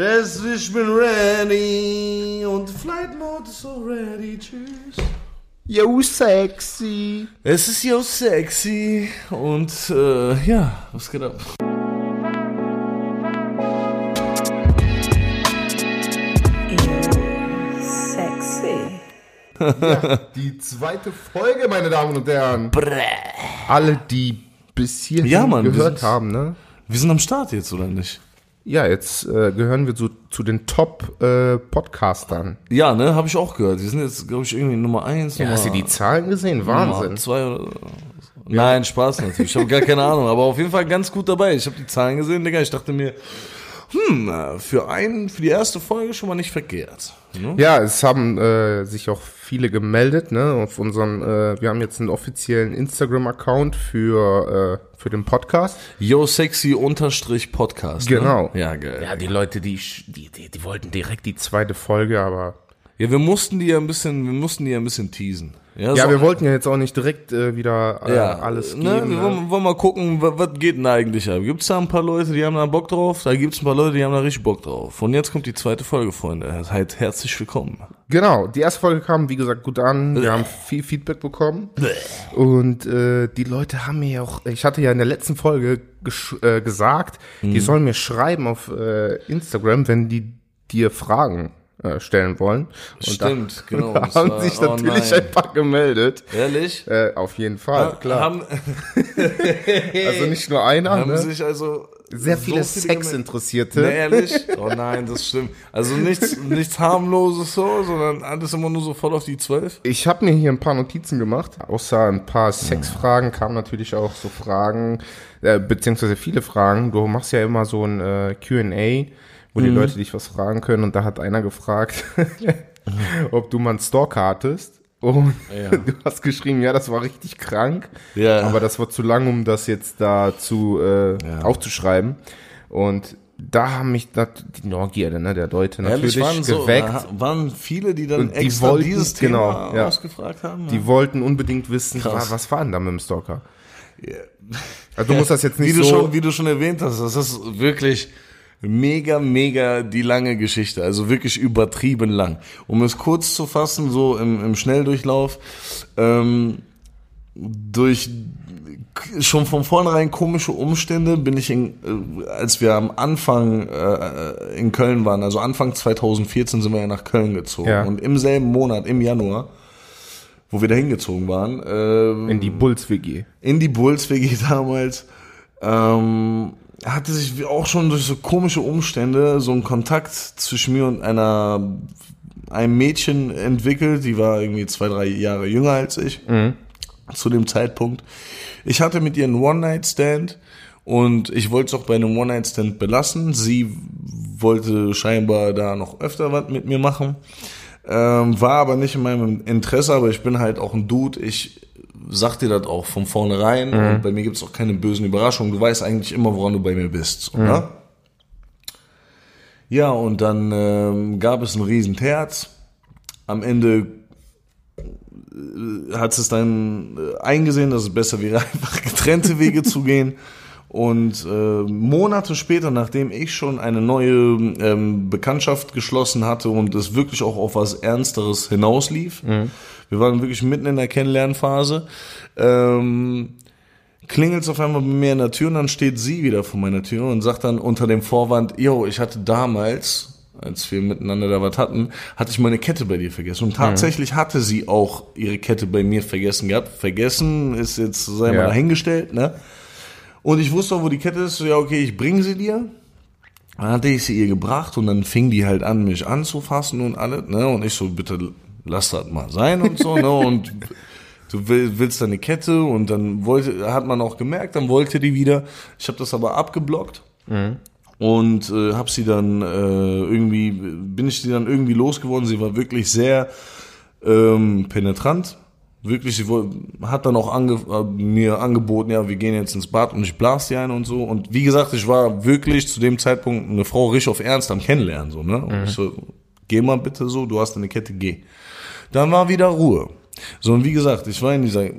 Es, ich bin ready und Flight Mode ist so ready. Tschüss. Yo, sexy. Es ist ja sexy und äh, ja, was geht ab? Sexy. Die zweite Folge, meine Damen und Herren. Alle, die bis hierhin Ja, Mann, gehört sind- haben, ne? Wir sind am Start jetzt, oder nicht? Ja, jetzt äh, gehören wir zu, zu den Top-Podcastern. Ja, ne, habe ich auch gehört. Wir sind jetzt, glaube ich, irgendwie Nummer eins. ja, Nummer, hast du die Zahlen gesehen? Wahnsinn. Nummer zwei oder Nein, Spaß natürlich. Ich habe gar keine Ahnung, aber auf jeden Fall ganz gut dabei. Ich habe die Zahlen gesehen, Digga. Ich dachte mir, hm, äh, für einen, für die erste Folge schon mal nicht verkehrt. Ne? Ja, es haben äh, sich auch viele gemeldet, ne? Auf unserem, äh, wir haben jetzt einen offiziellen Instagram-Account für, äh, für den Podcast. Yo sexy unterstrich Podcast. Genau. Ne? Ja, geil. Ja, die Leute, die, die, die, die wollten direkt die zweite Folge, aber Ja, wir mussten die ja ein bisschen, wir mussten die ja ein bisschen teasen. Ja, so- wir wollten ja jetzt auch nicht direkt äh, wieder äh, ja, alles geben. ne, wir ne? wollen, wollen mal gucken, was, was geht denn eigentlich ab? Gibt's da ein paar Leute, die haben da Bock drauf? Da gibt's ein paar Leute, die haben da richtig Bock drauf. Und jetzt kommt die zweite Folge, Freunde. Halt herzlich willkommen. Genau, die erste Folge kam, wie gesagt, gut an. Wir haben viel Feedback bekommen. Und äh, die Leute haben mir ja auch, ich hatte ja in der letzten Folge äh, gesagt, Mhm. die sollen mir schreiben auf äh, Instagram, wenn die dir Fragen stellen wollen. Und Stimmt, da, genau. Da haben war- sich oh natürlich nein. ein paar gemeldet. Ehrlich? Äh, auf jeden Fall, klar. Haben, also nicht nur einer, haben ne? sich also Sehr so viele gemeldet. Sexinteressierte. Ne, ehrlich? Oh nein, das stimmt. Also nichts, nichts harmloses so, sondern alles immer nur so voll auf die Zwölf. Ich habe mir hier ein paar Notizen gemacht. Außer ein paar Sexfragen kamen natürlich auch so Fragen, äh, beziehungsweise viele Fragen. Du machst ja immer so ein äh, Q&A, wo die Leute dich was fragen können. Und da hat einer gefragt, ob du mal einen Stalker hattest. Und Ja. du hast geschrieben, ja, das war richtig krank. Ja. Aber das war zu lang, um das jetzt da zu äh, Ja. aufzuschreiben. Und da haben mich dat, die Neugierde ne, der Leute natürlich waren so, geweckt. da waren viele, die dann die extra wollten- dieses Thema genau, ja. ausgefragt haben. Die wollten unbedingt wissen, Krass. wa- was war denn da mit dem Stalker? Also du musst das jetzt wie nicht du so. schon, wie du schon erwähnt hast, das ist wirklich mega, mega die lange Geschichte, also wirklich übertrieben lang. Um es kurz zu fassen, so im, im Schnelldurchlauf, ähm, durch schon von vornherein komische Umstände bin ich in, äh, als wir am Anfang äh, in Köln waren, also Anfang 2014 sind wir ja nach Köln gezogen Ja. und im selben Monat, im Januar, wo wir da hingezogen waren, äh, in die Bulls WG. in die Bulls WG damals, ähm, hatte sich auch schon durch so komische Umstände so ein Kontakt zwischen mir und einer einem Mädchen entwickelt, die war irgendwie zwei, drei Jahre jünger als ich zu dem Zeitpunkt. Ich hatte mit ihr einen One-Night-Stand und ich wollte es auch bei einem One-Night-Stand belassen. Sie wollte scheinbar da noch öfter was mit mir machen. Ähm, war aber nicht in meinem Interesse, aber ich bin halt auch ein Dude. Ich sag dir das auch von vornherein und bei mir gibt's auch keine bösen Überraschungen. Du weißt eigentlich immer, woran du bei mir bist. So, ne? Ja, und dann ähm, gab es ein Riesenterz. Am Ende äh, hat es dann äh, eingesehen, dass es besser wäre, einfach getrennte Wege zu gehen. Und äh, Monate später, nachdem ich schon eine neue ähm, Bekanntschaft geschlossen hatte und es wirklich auch auf was Ernsteres hinauslief, wir waren wirklich mitten in der Kennenlernphase, ähm, klingelt es auf einmal bei mir in der Tür und dann steht sie wieder vor meiner Tür und sagt dann unter dem Vorwand, yo, ich hatte damals, als wir miteinander da was hatten, hatte ich meine Kette bei dir vergessen. Und tatsächlich hatte sie auch ihre Kette bei mir vergessen gehabt. Vergessen ist jetzt, sei mal Ja. dahingestellt, ne? Und ich wusste auch, wo die Kette ist. So, ja, okay, ich bringe sie dir. Dann hatte ich sie ihr gebracht und dann fing die halt an, mich anzufassen und alles, ne? Und ich so, bitte lass das mal sein und so, ne? Und du will- willst deine Kette und dann wollte, hat man auch gemerkt, dann wollte die wieder. Ich habe das aber abgeblockt und äh, habe sie dann äh, irgendwie, bin ich sie dann irgendwie losgeworden. Sie war wirklich sehr ähm, penetrant. Wirklich, sie hat dann auch ange äh, mir angeboten, ja, wir gehen jetzt ins Bad und ich blas die ein und so. Und wie gesagt, ich war wirklich zu dem Zeitpunkt eine Frau richtig auf Ernst am Kennenlernen, so, ne? Und ich so, geh mal bitte so, du hast eine Kette, geh. Dann war wieder Ruhe. So, und wie gesagt, ich war in dieser äh,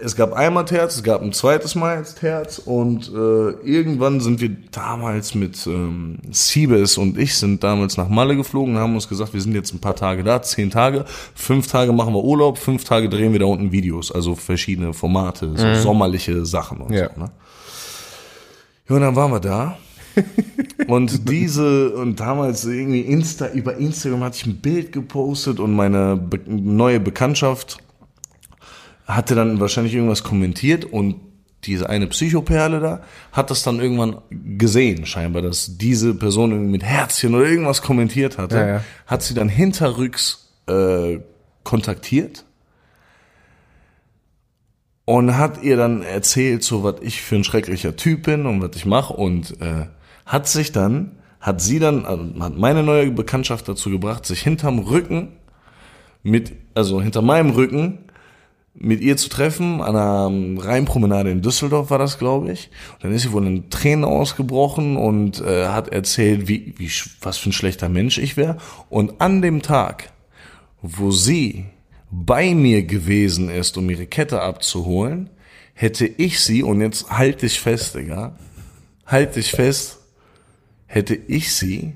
es gab einmal Terz, es gab ein zweites Mal jetzt Terz und äh, irgendwann sind wir damals mit ähm, Siebes und ich sind damals nach Malle geflogen und haben uns gesagt, wir sind jetzt ein paar Tage da, zehn Tage, fünf Tage machen wir Urlaub, fünf Tage drehen wir da unten Videos, also verschiedene Formate, so sommerliche Sachen und Ja. so. Ne? Ja, und dann waren wir da. und diese, und damals irgendwie Insta, über Instagram hatte ich ein Bild gepostet und meine be neue Bekanntschaft hatte dann wahrscheinlich irgendwas kommentiert und diese eine Psychoperle da hat das dann irgendwann gesehen, scheinbar, dass diese Person irgendwie mit Herzchen oder irgendwas kommentiert hatte. Ja, ja. Hat sie dann hinterrücks äh, kontaktiert und hat ihr dann erzählt, so was ich für ein schrecklicher Typ bin und was ich mache und äh, hat sich dann, hat sie dann, also hat meine neue Bekanntschaft dazu gebracht, sich hinterm Rücken mit, also hinter meinem Rücken mit ihr zu treffen, an einer Rheinpromenade in Düsseldorf war das, glaube ich. Und dann ist sie wohl in Tränen ausgebrochen und äh, hat erzählt, wie, wie, was für ein schlechter Mensch ich wäre. Und an dem Tag, wo sie bei mir gewesen ist, um ihre Kette abzuholen, hätte ich sie, und jetzt halt dich fest, Digga, halt dich fest, hätte ich sie,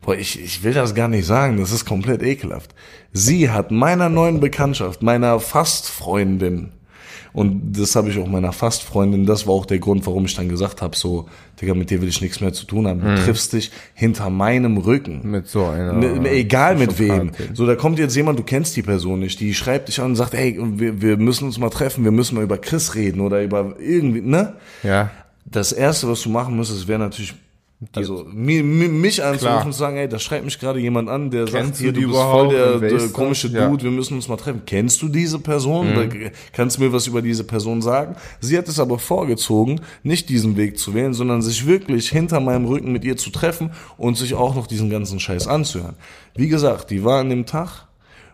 boah, ich, ich will das gar nicht sagen, das ist komplett ekelhaft. Sie hat meiner neuen Bekanntschaft, meiner Fastfreundin, und das habe ich auch meiner Fastfreundin, das war auch der Grund, warum ich dann gesagt habe, so, Digga, mit dir will ich nichts mehr zu tun haben. Du triffst dich hinter meinem Rücken. Mit so einer. Ne, egal mit wem. So, da kommt jetzt jemand, du kennst die Person nicht, die schreibt dich an und sagt, ey, wir, wir müssen uns mal treffen, wir müssen mal über Chris reden oder über irgendwie, ne? Ja. Das erste, was du machen müsstest, wäre natürlich, also mi, mi, mich anzurufen und zu sagen, ey, da schreibt mich gerade jemand an, der sagt, Kennst hier, du du bist voll der, der komische Ja. Mhm. Dude, wir müssen uns mal treffen. Kennst du diese Person? Oder kannst du mir was über diese Person sagen? Sie hat es aber vorgezogen, nicht diesen Weg zu wählen, sondern sich wirklich hinter meinem Rücken mit ihr zu treffen und sich auch noch diesen ganzen Scheiß anzuhören. Wie gesagt, die war an dem Tag,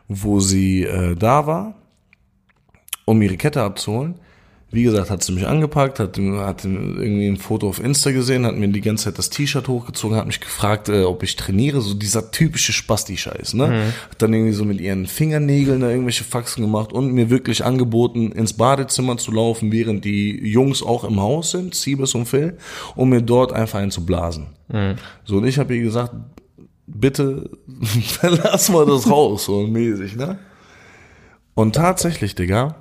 wo sie äh, da war, um ihre Kette abzuholen. Wie gesagt, hat sie mich angepackt, hat, hat irgendwie ein Foto auf Insta gesehen, hat mir die ganze Zeit das T-Shirt hochgezogen, hat mich gefragt, äh, ob ich trainiere, so dieser typische Spasti-Scheiß, ne? Hat dann irgendwie so mit ihren Fingernägeln da irgendwelche Faxen gemacht und mir wirklich angeboten, ins Badezimmer zu laufen, während die Jungs auch im Haus sind, Siebes und Phil, um mir dort einfach einen zu blasen. So, und ich habe ihr gesagt, bitte verlass mal das Haus, so mäßig, ne? Und tatsächlich, Digga,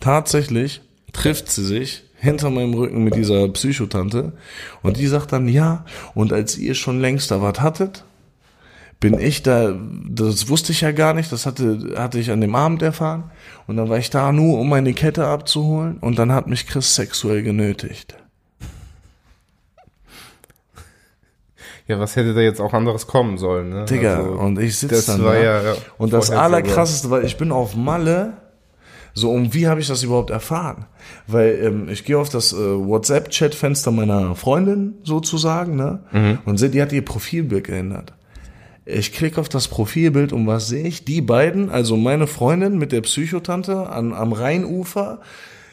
tatsächlich trifft sie sich hinter meinem Rücken mit dieser Psychotante und die sagt dann, ja, und als ihr schon längst da was hattet, bin ich da, das wusste ich ja gar nicht, das hatte, hatte ich an dem Abend erfahren und dann war ich da nur, um meine Kette abzuholen und dann hat mich Chris sexuell genötigt. Ja, was hätte da jetzt auch anderes kommen sollen, ne? Digga, Also, und ich sitze dann war da. ja, ja und das Allerkrasseste, weil ich bin auf Malle, so, und wie habe ich das überhaupt erfahren? Weil ähm, ich gehe auf das äh, WhatsApp-Chat-Fenster meiner Freundin sozusagen, ne? Mhm. Und sehe, die hat ihr Profilbild geändert. Ich klicke auf das Profilbild und was sehe ich? Die beiden, also meine Freundin mit der Psychotante an, am Rheinufer,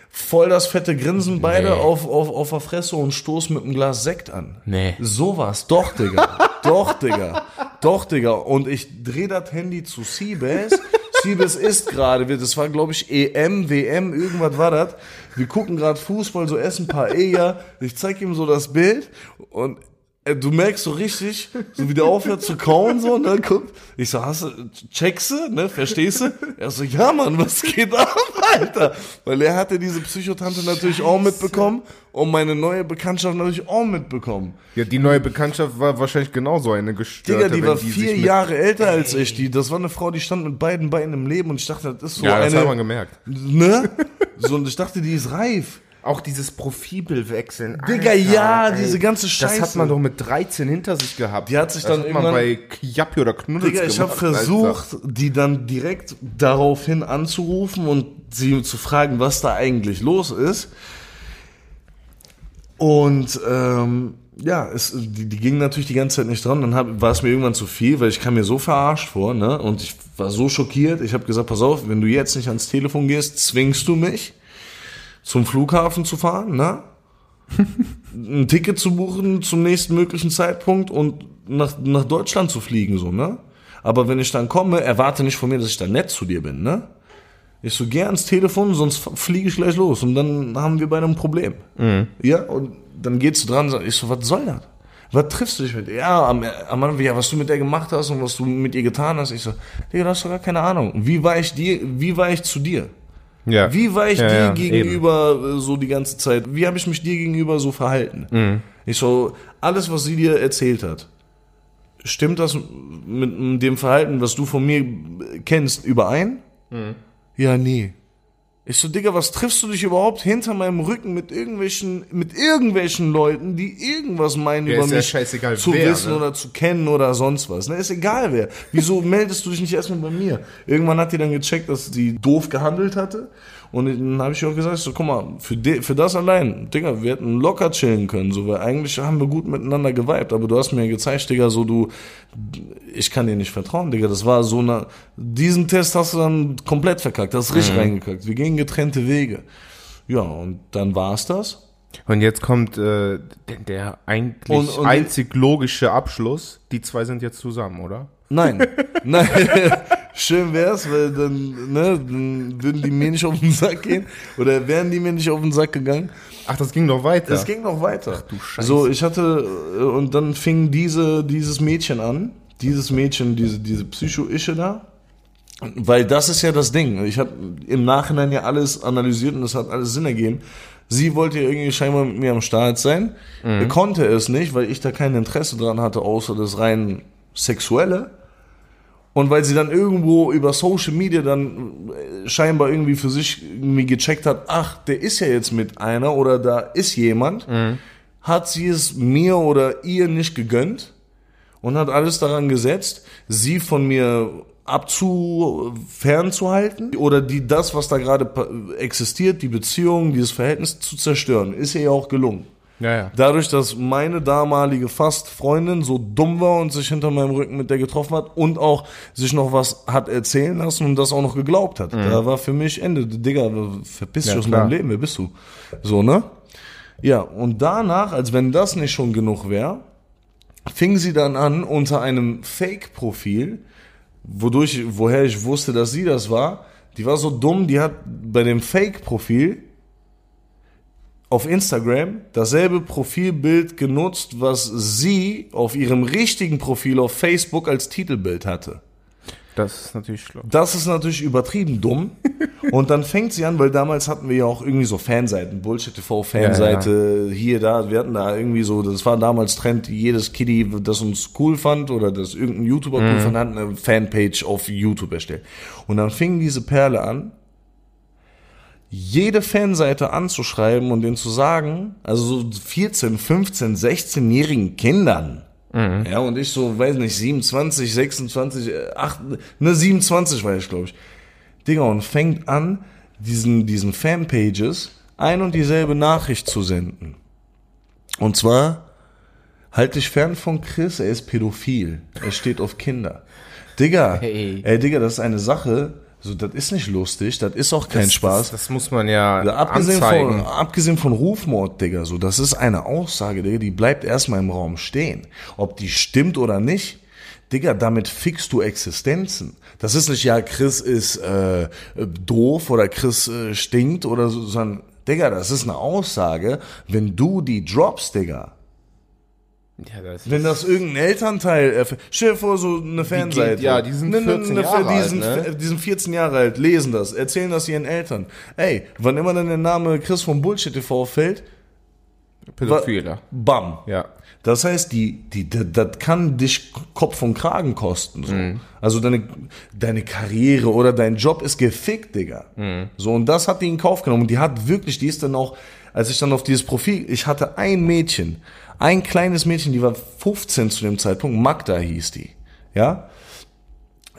voll das fette Grinsen, beide Nee. auf, auf, auf der Fresse und stoßen mit einem Glas Sekt an. Nee. Sowas, doch, Digga. doch, Digga. Doch, Digga. Und ich dreh das Handy zu Siebes. Siebes ist gerade, das war, glaube ich, EM, WM, irgendwas war das. Wir gucken gerade Fußball, so essen ein paar Eher. Ich zeig ihm so das Bild und du merkst so richtig, so wie der aufhört zu kauen, so, ne, guckt. Ich so, hast du, checkst du, ne, verstehst du? Er so, ja, Mann, was geht ab, Alter? Weil er hatte diese Psychotante natürlich auch mitbekommen und meine neue Bekanntschaft natürlich auch mitbekommen. Ja, die neue Bekanntschaft war wahrscheinlich genauso eine gestörte. Digga, die war sich vier Jahre älter als ich. Die, das war eine Frau, die stand mit beiden Beinen im Leben und ich dachte, das ist so Ja, das hat man eine, gemerkt. ne? So, und ich dachte, die ist reif. Auch dieses Profilbild wechseln. Digga, ja, diese ganze Das hat Scheiße. man doch mit 13 hinter sich gehabt. Die hat sich das dann hat man irgendwann- bei Jappi oder Knuddels Digga, ich habe gemacht, Alter. versucht, die dann direkt daraufhin anzurufen und sie zu fragen, was da eigentlich los ist. Und ähm, ja, es, die, die ging natürlich die ganze Zeit nicht dran. Dann hab, war es mir irgendwann zu viel, weil ich kam mir so verarscht vor, ne? Und ich war so schockiert. Ich habe gesagt, pass auf, wenn du jetzt nicht ans Telefon gehst, zwingst du mich zum Flughafen zu fahren, ne? ein Ticket zu buchen zum nächsten möglichen Zeitpunkt und nach, nach Deutschland zu fliegen, so, ne? Aber wenn ich dann komme, erwarte nicht von mir, dass ich dann nett zu dir bin, ne? Ich so, geh ans Telefon, sonst fliege ich gleich los. Und dann haben wir beide ein Problem. Ja, und dann geht's dran, sag ich so, was soll das? Was triffst du dich mit? Ja, am, am Anfang, ja, was du mit der gemacht hast und was du mit ihr getan hast. Ich so, Digga, du hast doch gar keine Ahnung. Wie war ich dir, wie war ich zu dir? Ja. Wie war ich Ja, dir ja, gegenüber äh, so die ganze Zeit? Wie habe ich mich dir gegenüber so verhalten? Mhm. Ich so, alles, was sie dir erzählt hat, stimmt das mit dem Verhalten, was du von mir kennst, überein? Mhm. Ja, nee. Ich so, Digga, was triffst du dich überhaupt hinter meinem Rücken mit irgendwelchen, mit irgendwelchen Leuten, die irgendwas meinen Ja, über ja mich scheißegal, zu wer, wissen ne? oder zu kennen oder sonst was. Ne, ist egal wer. Wieso meldest du dich nicht erstmal bei mir? Irgendwann hat die dann gecheckt, dass die doof gehandelt hatte. Und dann habe ich auch gesagt, so, guck mal, für, de, für das allein, Digga, wir hätten locker chillen können, so, weil eigentlich haben wir gut miteinander geweibt, aber du hast mir gezeigt, Digga, so, du, ich kann dir nicht vertrauen, Digga, das war so eine, diesen Test hast du dann komplett verkackt, hast Mhm. richtig reingekackt, wir gehen getrennte Wege. Ja, und dann war's das. Und jetzt kommt äh, der, der eigentlich Und- und- einzig logische Abschluss. Die zwei sind jetzt zusammen, oder? Nein, nein, schön wär's, weil dann, ne, dann würden die mir nicht auf den Sack gehen, oder wären die mir nicht auf den Sack gegangen. Ach, das ging doch weiter. Es ging noch weiter. du Scheiße. So, ich hatte, äh, und dann fing diese, dieses Mädchen an, dieses Mädchen, diese, diese Psycho-Ische da, weil das ist ja das Ding. Ich habe im Nachhinein ja alles analysiert und das hat alles Sinn ergeben. Sie wollte ja irgendwie scheinbar mit mir am Start sein, konnte es nicht, weil ich da kein Interesse dran hatte, außer das rein sexuelle. Und weil sie dann irgendwo über Social Media dann äh, scheinbar irgendwie für sich irgendwie gecheckt hat, ach, der ist ja jetzt mit einer oder da ist jemand, hat sie es mir oder ihr nicht gegönnt und hat alles daran gesetzt, sie von mir abzu fernzuhalten oder die das, was da gerade existiert, die Beziehung, dieses Verhältnis zu zerstören. Ist ihr ja auch gelungen. Ja, ja. Dadurch, dass meine damalige Fast-Freundin so dumm war und sich hinter meinem Rücken mit der getroffen hat und auch sich noch was hat erzählen lassen und das auch noch geglaubt hat. Da war für mich Ende. Digga, verpiss dich Ja, aus klar. meinem Leben, wer bist du? So, ne? Ja, und danach, als wenn das nicht schon genug wäre, fing sie dann an, unter einem Fake-Profil, wodurch, woher ich wusste, dass sie das war, die war so dumm, die hat bei dem Fake-Profil auf Instagram dasselbe Profilbild genutzt, was sie auf ihrem richtigen Profil auf Facebook als Titelbild hatte. Das ist natürlich schlau. Das ist natürlich übertrieben dumm. Und dann fängt sie an, weil damals hatten wir ja auch irgendwie so Fanseiten, Bullshit TV Fanseite, hier, da, wir hatten da irgendwie so, das war damals Trend, jedes Kiddie, das uns cool fand oder das irgendein YouTuber cool fand, hat eine Fanpage auf YouTube erstellt. Und dann fing diese Perle an, jede Fanseite anzuschreiben und denen zu sagen, also so 14, 15, 16-jährigen Kindern, ja, und ich so, weiß nicht, 27, 26, äh, 8, ne, 27 war ich, glaube ich. Digga, und fängt an, diesen, diesen Fanpages ein und dieselbe Nachricht zu senden. Und zwar, halt dich fern von Chris, er ist pädophil. Er steht auf Kinder. Digga, Hey. ey, Digga, das ist eine Sache, so, das ist nicht lustig, das ist auch kein Spaß. Das, das muss man ja Also abgesehen, anzeigen. von, abgesehen von Rufmord, Digga, so, das ist eine Aussage, Digga, die bleibt erstmal im Raum stehen. Ob die stimmt oder nicht, Digga, damit fixst du Existenzen. Das ist nicht, ja, Chris ist äh, doof oder Chris äh, stinkt oder so, sondern, Digga, das ist eine Aussage, wenn du die drops, Digga. Ja, das Wenn das irgendein Elternteil, äh, stell dir vor, so eine Fanseite. geht- ja, die sind Ne, ne, 14 ne, Jahre alt, ne? Die sind 14 Jahre alt, lesen das, erzählen das ihren Eltern. Ey, wann immer dann der Name Chris von Bullshit TV fällt, Pädophiler. bam. Ja. Das heißt, die, die, das, das kann dich Kopf und Kragen kosten. So. Mhm. Also deine, deine Karriere oder dein Job ist gefickt, Digga. Mhm. So, und das hat die in Kauf genommen. Und die hat wirklich, die ist dann auch, als ich dann auf dieses Profil, ich hatte ein Mädchen, ein kleines Mädchen, die war 15 zu dem Zeitpunkt, Magda hieß die. Ja?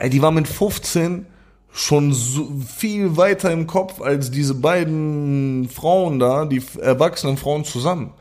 Die war mit 15 schon so viel weiter im Kopf als diese beiden Frauen da, die erwachsenen Frauen zusammen.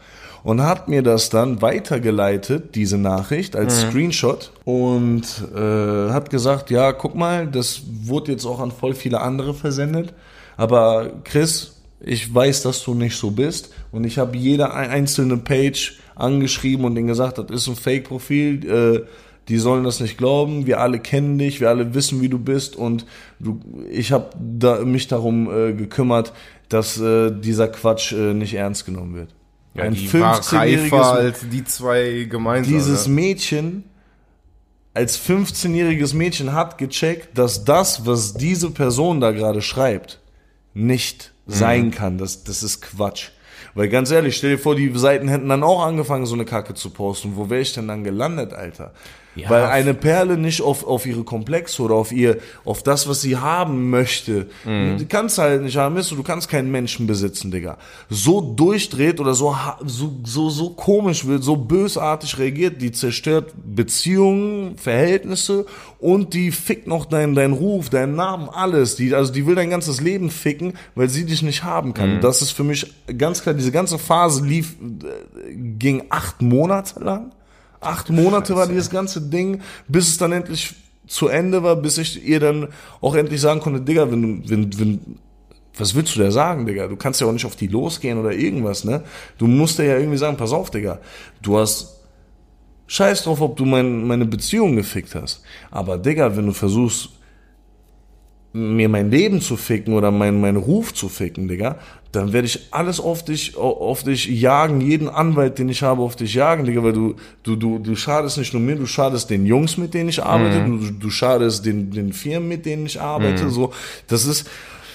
Und hat mir das dann weitergeleitet, diese Nachricht, als Screenshot und äh, hat gesagt, ja, guck mal, das wurde jetzt auch an voll viele andere versendet. Aber Chris, ich weiß, dass du nicht so bist. Und ich habe jede ein- einzelne Page angeschrieben und denen gesagt, das ist ein Fake-Profil. Äh, die sollen das nicht glauben. Wir alle kennen dich, wir alle wissen, wie du bist und du, ich habe da, mich darum äh, gekümmert, dass äh, dieser Quatsch äh, nicht ernst genommen wird. Ja, die war reifer als die zwei gemeinsam. Dieses ne? Mädchen als 15-jähriges Mädchen hat gecheckt, dass das, was diese Person da gerade schreibt, nicht sein kann. Das, das ist Quatsch. Weil ganz ehrlich, stell dir vor, die Seiten hätten dann auch angefangen, so eine Kacke zu posten. Wo wäre ich denn dann gelandet, Alter? Ja. Weil eine Perle nicht auf, auf ihre Komplexe oder auf ihr, auf das, was sie haben möchte, die kannst du halt nicht haben, weißt du, du kannst keinen Menschen besitzen, Digga. So durchdreht oder so, so, so, so komisch wird, so bösartig reagiert, die zerstört Beziehungen, Verhältnisse und die fickt noch deinen, deinen Ruf, deinen Namen, alles. Die, also die will dein ganzes Leben ficken, weil sie dich nicht haben kann. Das ist für mich ganz klar, diese ganze Phase lief, äh, ging acht Monate lang. Acht Monate war dieses ganze Ding, bis es dann endlich zu Ende war, bis ich ihr dann auch endlich sagen konnte, Digga, wenn wenn, wenn, was willst du da sagen, Digga? Du kannst ja auch nicht auf die losgehen oder irgendwas, ne? Du musst ja irgendwie sagen, pass auf, Digga, du hast Scheiß drauf, ob du mein, meine Beziehung gefickt hast. Aber Digga, wenn du versuchst, mir mein Leben zu ficken oder mein, meinen Ruf zu ficken, Digga, dann werde ich alles auf dich, auf dich jagen, jeden Anwalt, den ich habe, auf dich jagen, Digga, weil du, du, du, du schadest nicht nur mir, du schadest den Jungs, mit denen ich arbeite, du, du schadest den, den Firmen, mit denen ich arbeite, so. Das ist,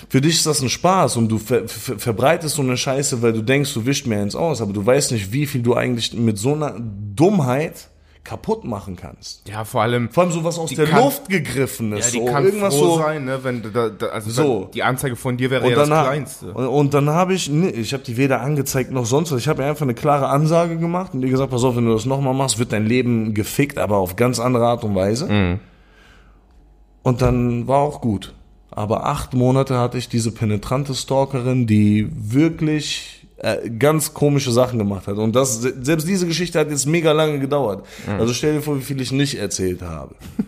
für dich ist das ein Spaß und du ver, ver, verbreitest so eine Scheiße, weil du denkst, du wischt mir eins aus, aber du weißt nicht, wie viel du eigentlich mit so einer Dummheit kaputt machen kannst. Ja, vor allem. Vor allem sowas aus der kann- Luft gegriffen ist. Ja, die so, kann irgendwas froh so. sein, ne, wenn da, da also So. da, die Anzeige von dir wäre Und ja das Kleinste. und, und dann habe ich, nee, ich habe die weder angezeigt noch sonst was. Ich habe einfach eine klare Ansage gemacht und ihr gesagt, pass auf, wenn du das nochmal machst, wird dein Leben gefickt, aber auf ganz andere Art und Weise. Mhm. Und dann war auch gut. Aber acht Monate hatte ich diese penetrante Stalkerin, die wirklich ganz komische Sachen gemacht hat. Und das, selbst diese Geschichte hat jetzt mega lange gedauert. Mhm. Also stell dir vor, wie viel ich nicht erzählt habe.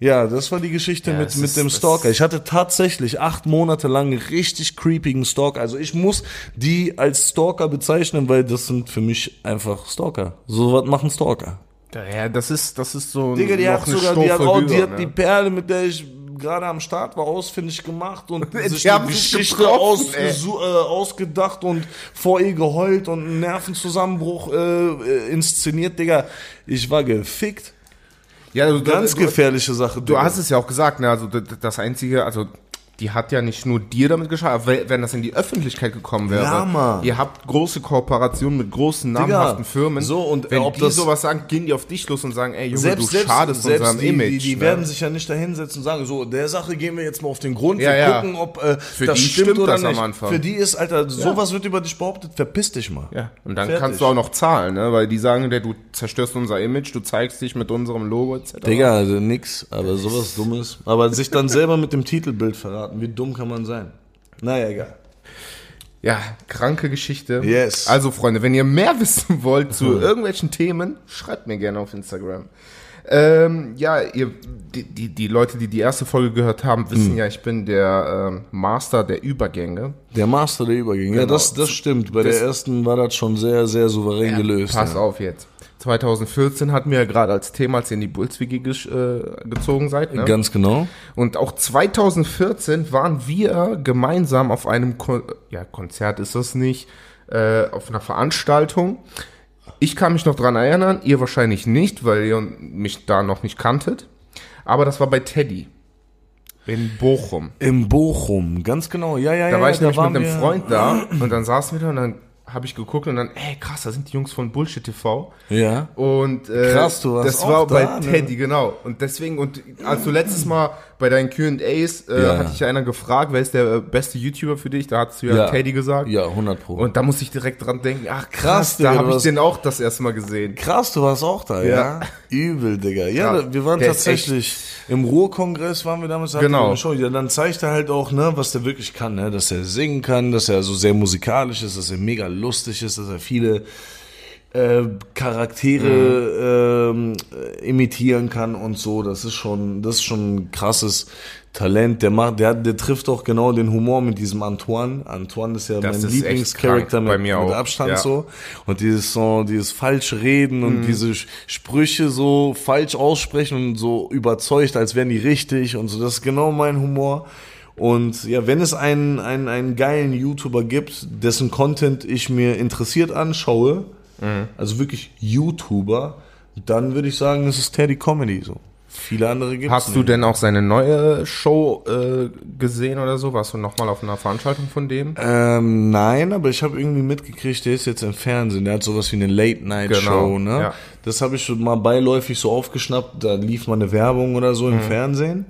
Ja, das war die Geschichte Ja, mit, mit ist- dem Stalker. Ich hatte tatsächlich acht Monate lang richtig creepigen Stalker. Also ich muss die als Stalker bezeichnen, weil das sind für mich einfach Stalker. So was machen Stalker. Ja, das ist, das ist so Digga, die hat sogar, die hat, auch, die hat ne? die Perle, mit der ich gerade am Start war, ausfindig gemacht und Die sich die Geschichte getroffen, ausgesu- äh, ausgedacht und vor ihr geheult und einen Nervenzusammenbruch äh, äh, inszeniert, Digga. Ich war gefickt. Ja, du, Ganz du, gefährliche Sache. Du hast es ja auch gesagt, ne, also das einzige, also die hat ja nicht nur dir damit geschadet, aber wenn- das in die Öffentlichkeit gekommen wäre. Ja, Mann. Ihr habt große Kooperationen mit großen namhaften Firmen. so, und wenn ob die sowas sagen, gehen die auf dich los und sagen, ey Junge, selbst, du schadest selbst unserem die, Image. Die, die ne? werden sich ja nicht da hinsetzen und sagen, so, der Sache gehen wir jetzt mal auf den Grund, Ja, wir ja. gucken, ob äh, Für das die stimmt, stimmt oder das am nicht. Anfang. Für die ist, Alter, sowas wird über dich behauptet, verpiss dich mal. ja, und dann Fertig. kannst du auch noch zahlen, ne? weil die sagen, der, du zerstörst unser Image, du zeigst dich mit unserem Logo etc. Digga, also nix, aber sowas Dummes. Aber sich dann selber mit dem Titelbild verraten, wie dumm kann man sein? Naja, egal. Ja, kranke Geschichte. Yes. Also Freunde, wenn ihr mehr wissen wollt zu irgendwelchen Themen, schreibt mir gerne auf Instagram. Ähm, ja, ihr, die, die, die Leute, die die erste Folge gehört haben, wissen ja, ich bin der ähm, Master der Übergänge. Der Master der Übergänge. Ja, Genau. das, das stimmt. Bei Das- der ersten war das schon sehr, sehr souverän gelöst. Pass ja. auf jetzt. 2014 hatten wir ja gerade als Thema, als ihr in die Bulls-WG äh, gezogen seid. Ne? Ganz genau. Und auch 2014 waren wir gemeinsam auf einem Kon ja, Konzert ist das nicht, äh, auf einer Veranstaltung. Ich kann mich noch dran erinnern, ihr wahrscheinlich nicht, weil ihr mich da noch nicht kanntet. Aber das war bei Teddy. In Bochum. Im Bochum, ganz genau. Ja, ja, Da ja. war ich nämlich waren mit einem Freund da und dann saßen wir da und dann habe ich geguckt und dann, ey krass, da sind die Jungs von Bullshit TV. Ja. Und äh, Krass, du warst das war auch bei da, ne? Teddy, genau. Und deswegen, und als du letztes Mal bei deinen Q&As, äh, Ja. hatte ich ja einer gefragt, wer ist der äh, beste YouTuber für dich? Da hast du ja, Ja. Teddy gesagt. Ja, 100 Pro. Und da musste ich direkt dran denken, ach krass, Krass, da habe ich den auch das erste Mal gesehen. Krass, du warst auch da, ja? Ja. Übel, Digga. Ja, da- wir waren der tatsächlich im Ruhrkongress waren wir damals. Genau. Show. Ja, dann zeigt er halt auch, ne, was der wirklich kann, ne, dass er singen kann, dass er so sehr musikalisch ist, dass er mega lustig ist, dass er viele äh, Charaktere ähm, äh, imitieren kann und so. Das ist schon, das ist schon ein krasses Talent. Der macht, der, der trifft auch genau den Humor mit diesem Antoine. Antoine ist ja Das mein Lieblingscharakter mit, mit auch, Abstand ja. so. Und dieses so, dieses falsche Reden und diese Sprüche so falsch aussprechen und so überzeugt, als wären die richtig und so. Das ist genau mein Humor. Und ja, wenn es einen, einen, einen geilen YouTuber gibt, dessen Content ich mir interessiert anschaue, also wirklich YouTuber, dann würde ich sagen, es ist Teddy Comedy so. Viele andere gibt es Hast du denn auch seine neue Show äh, gesehen oder so? Warst du nochmal auf einer Veranstaltung von dem? Ähm, nein, aber ich habe irgendwie mitgekriegt, der ist jetzt im Fernsehen. Der hat sowas wie eine Late-Night-Show, Genau, ne? ja. Das habe ich schon mal beiläufig so aufgeschnappt. Da lief mal eine Werbung oder so im Mhm. Fernsehen.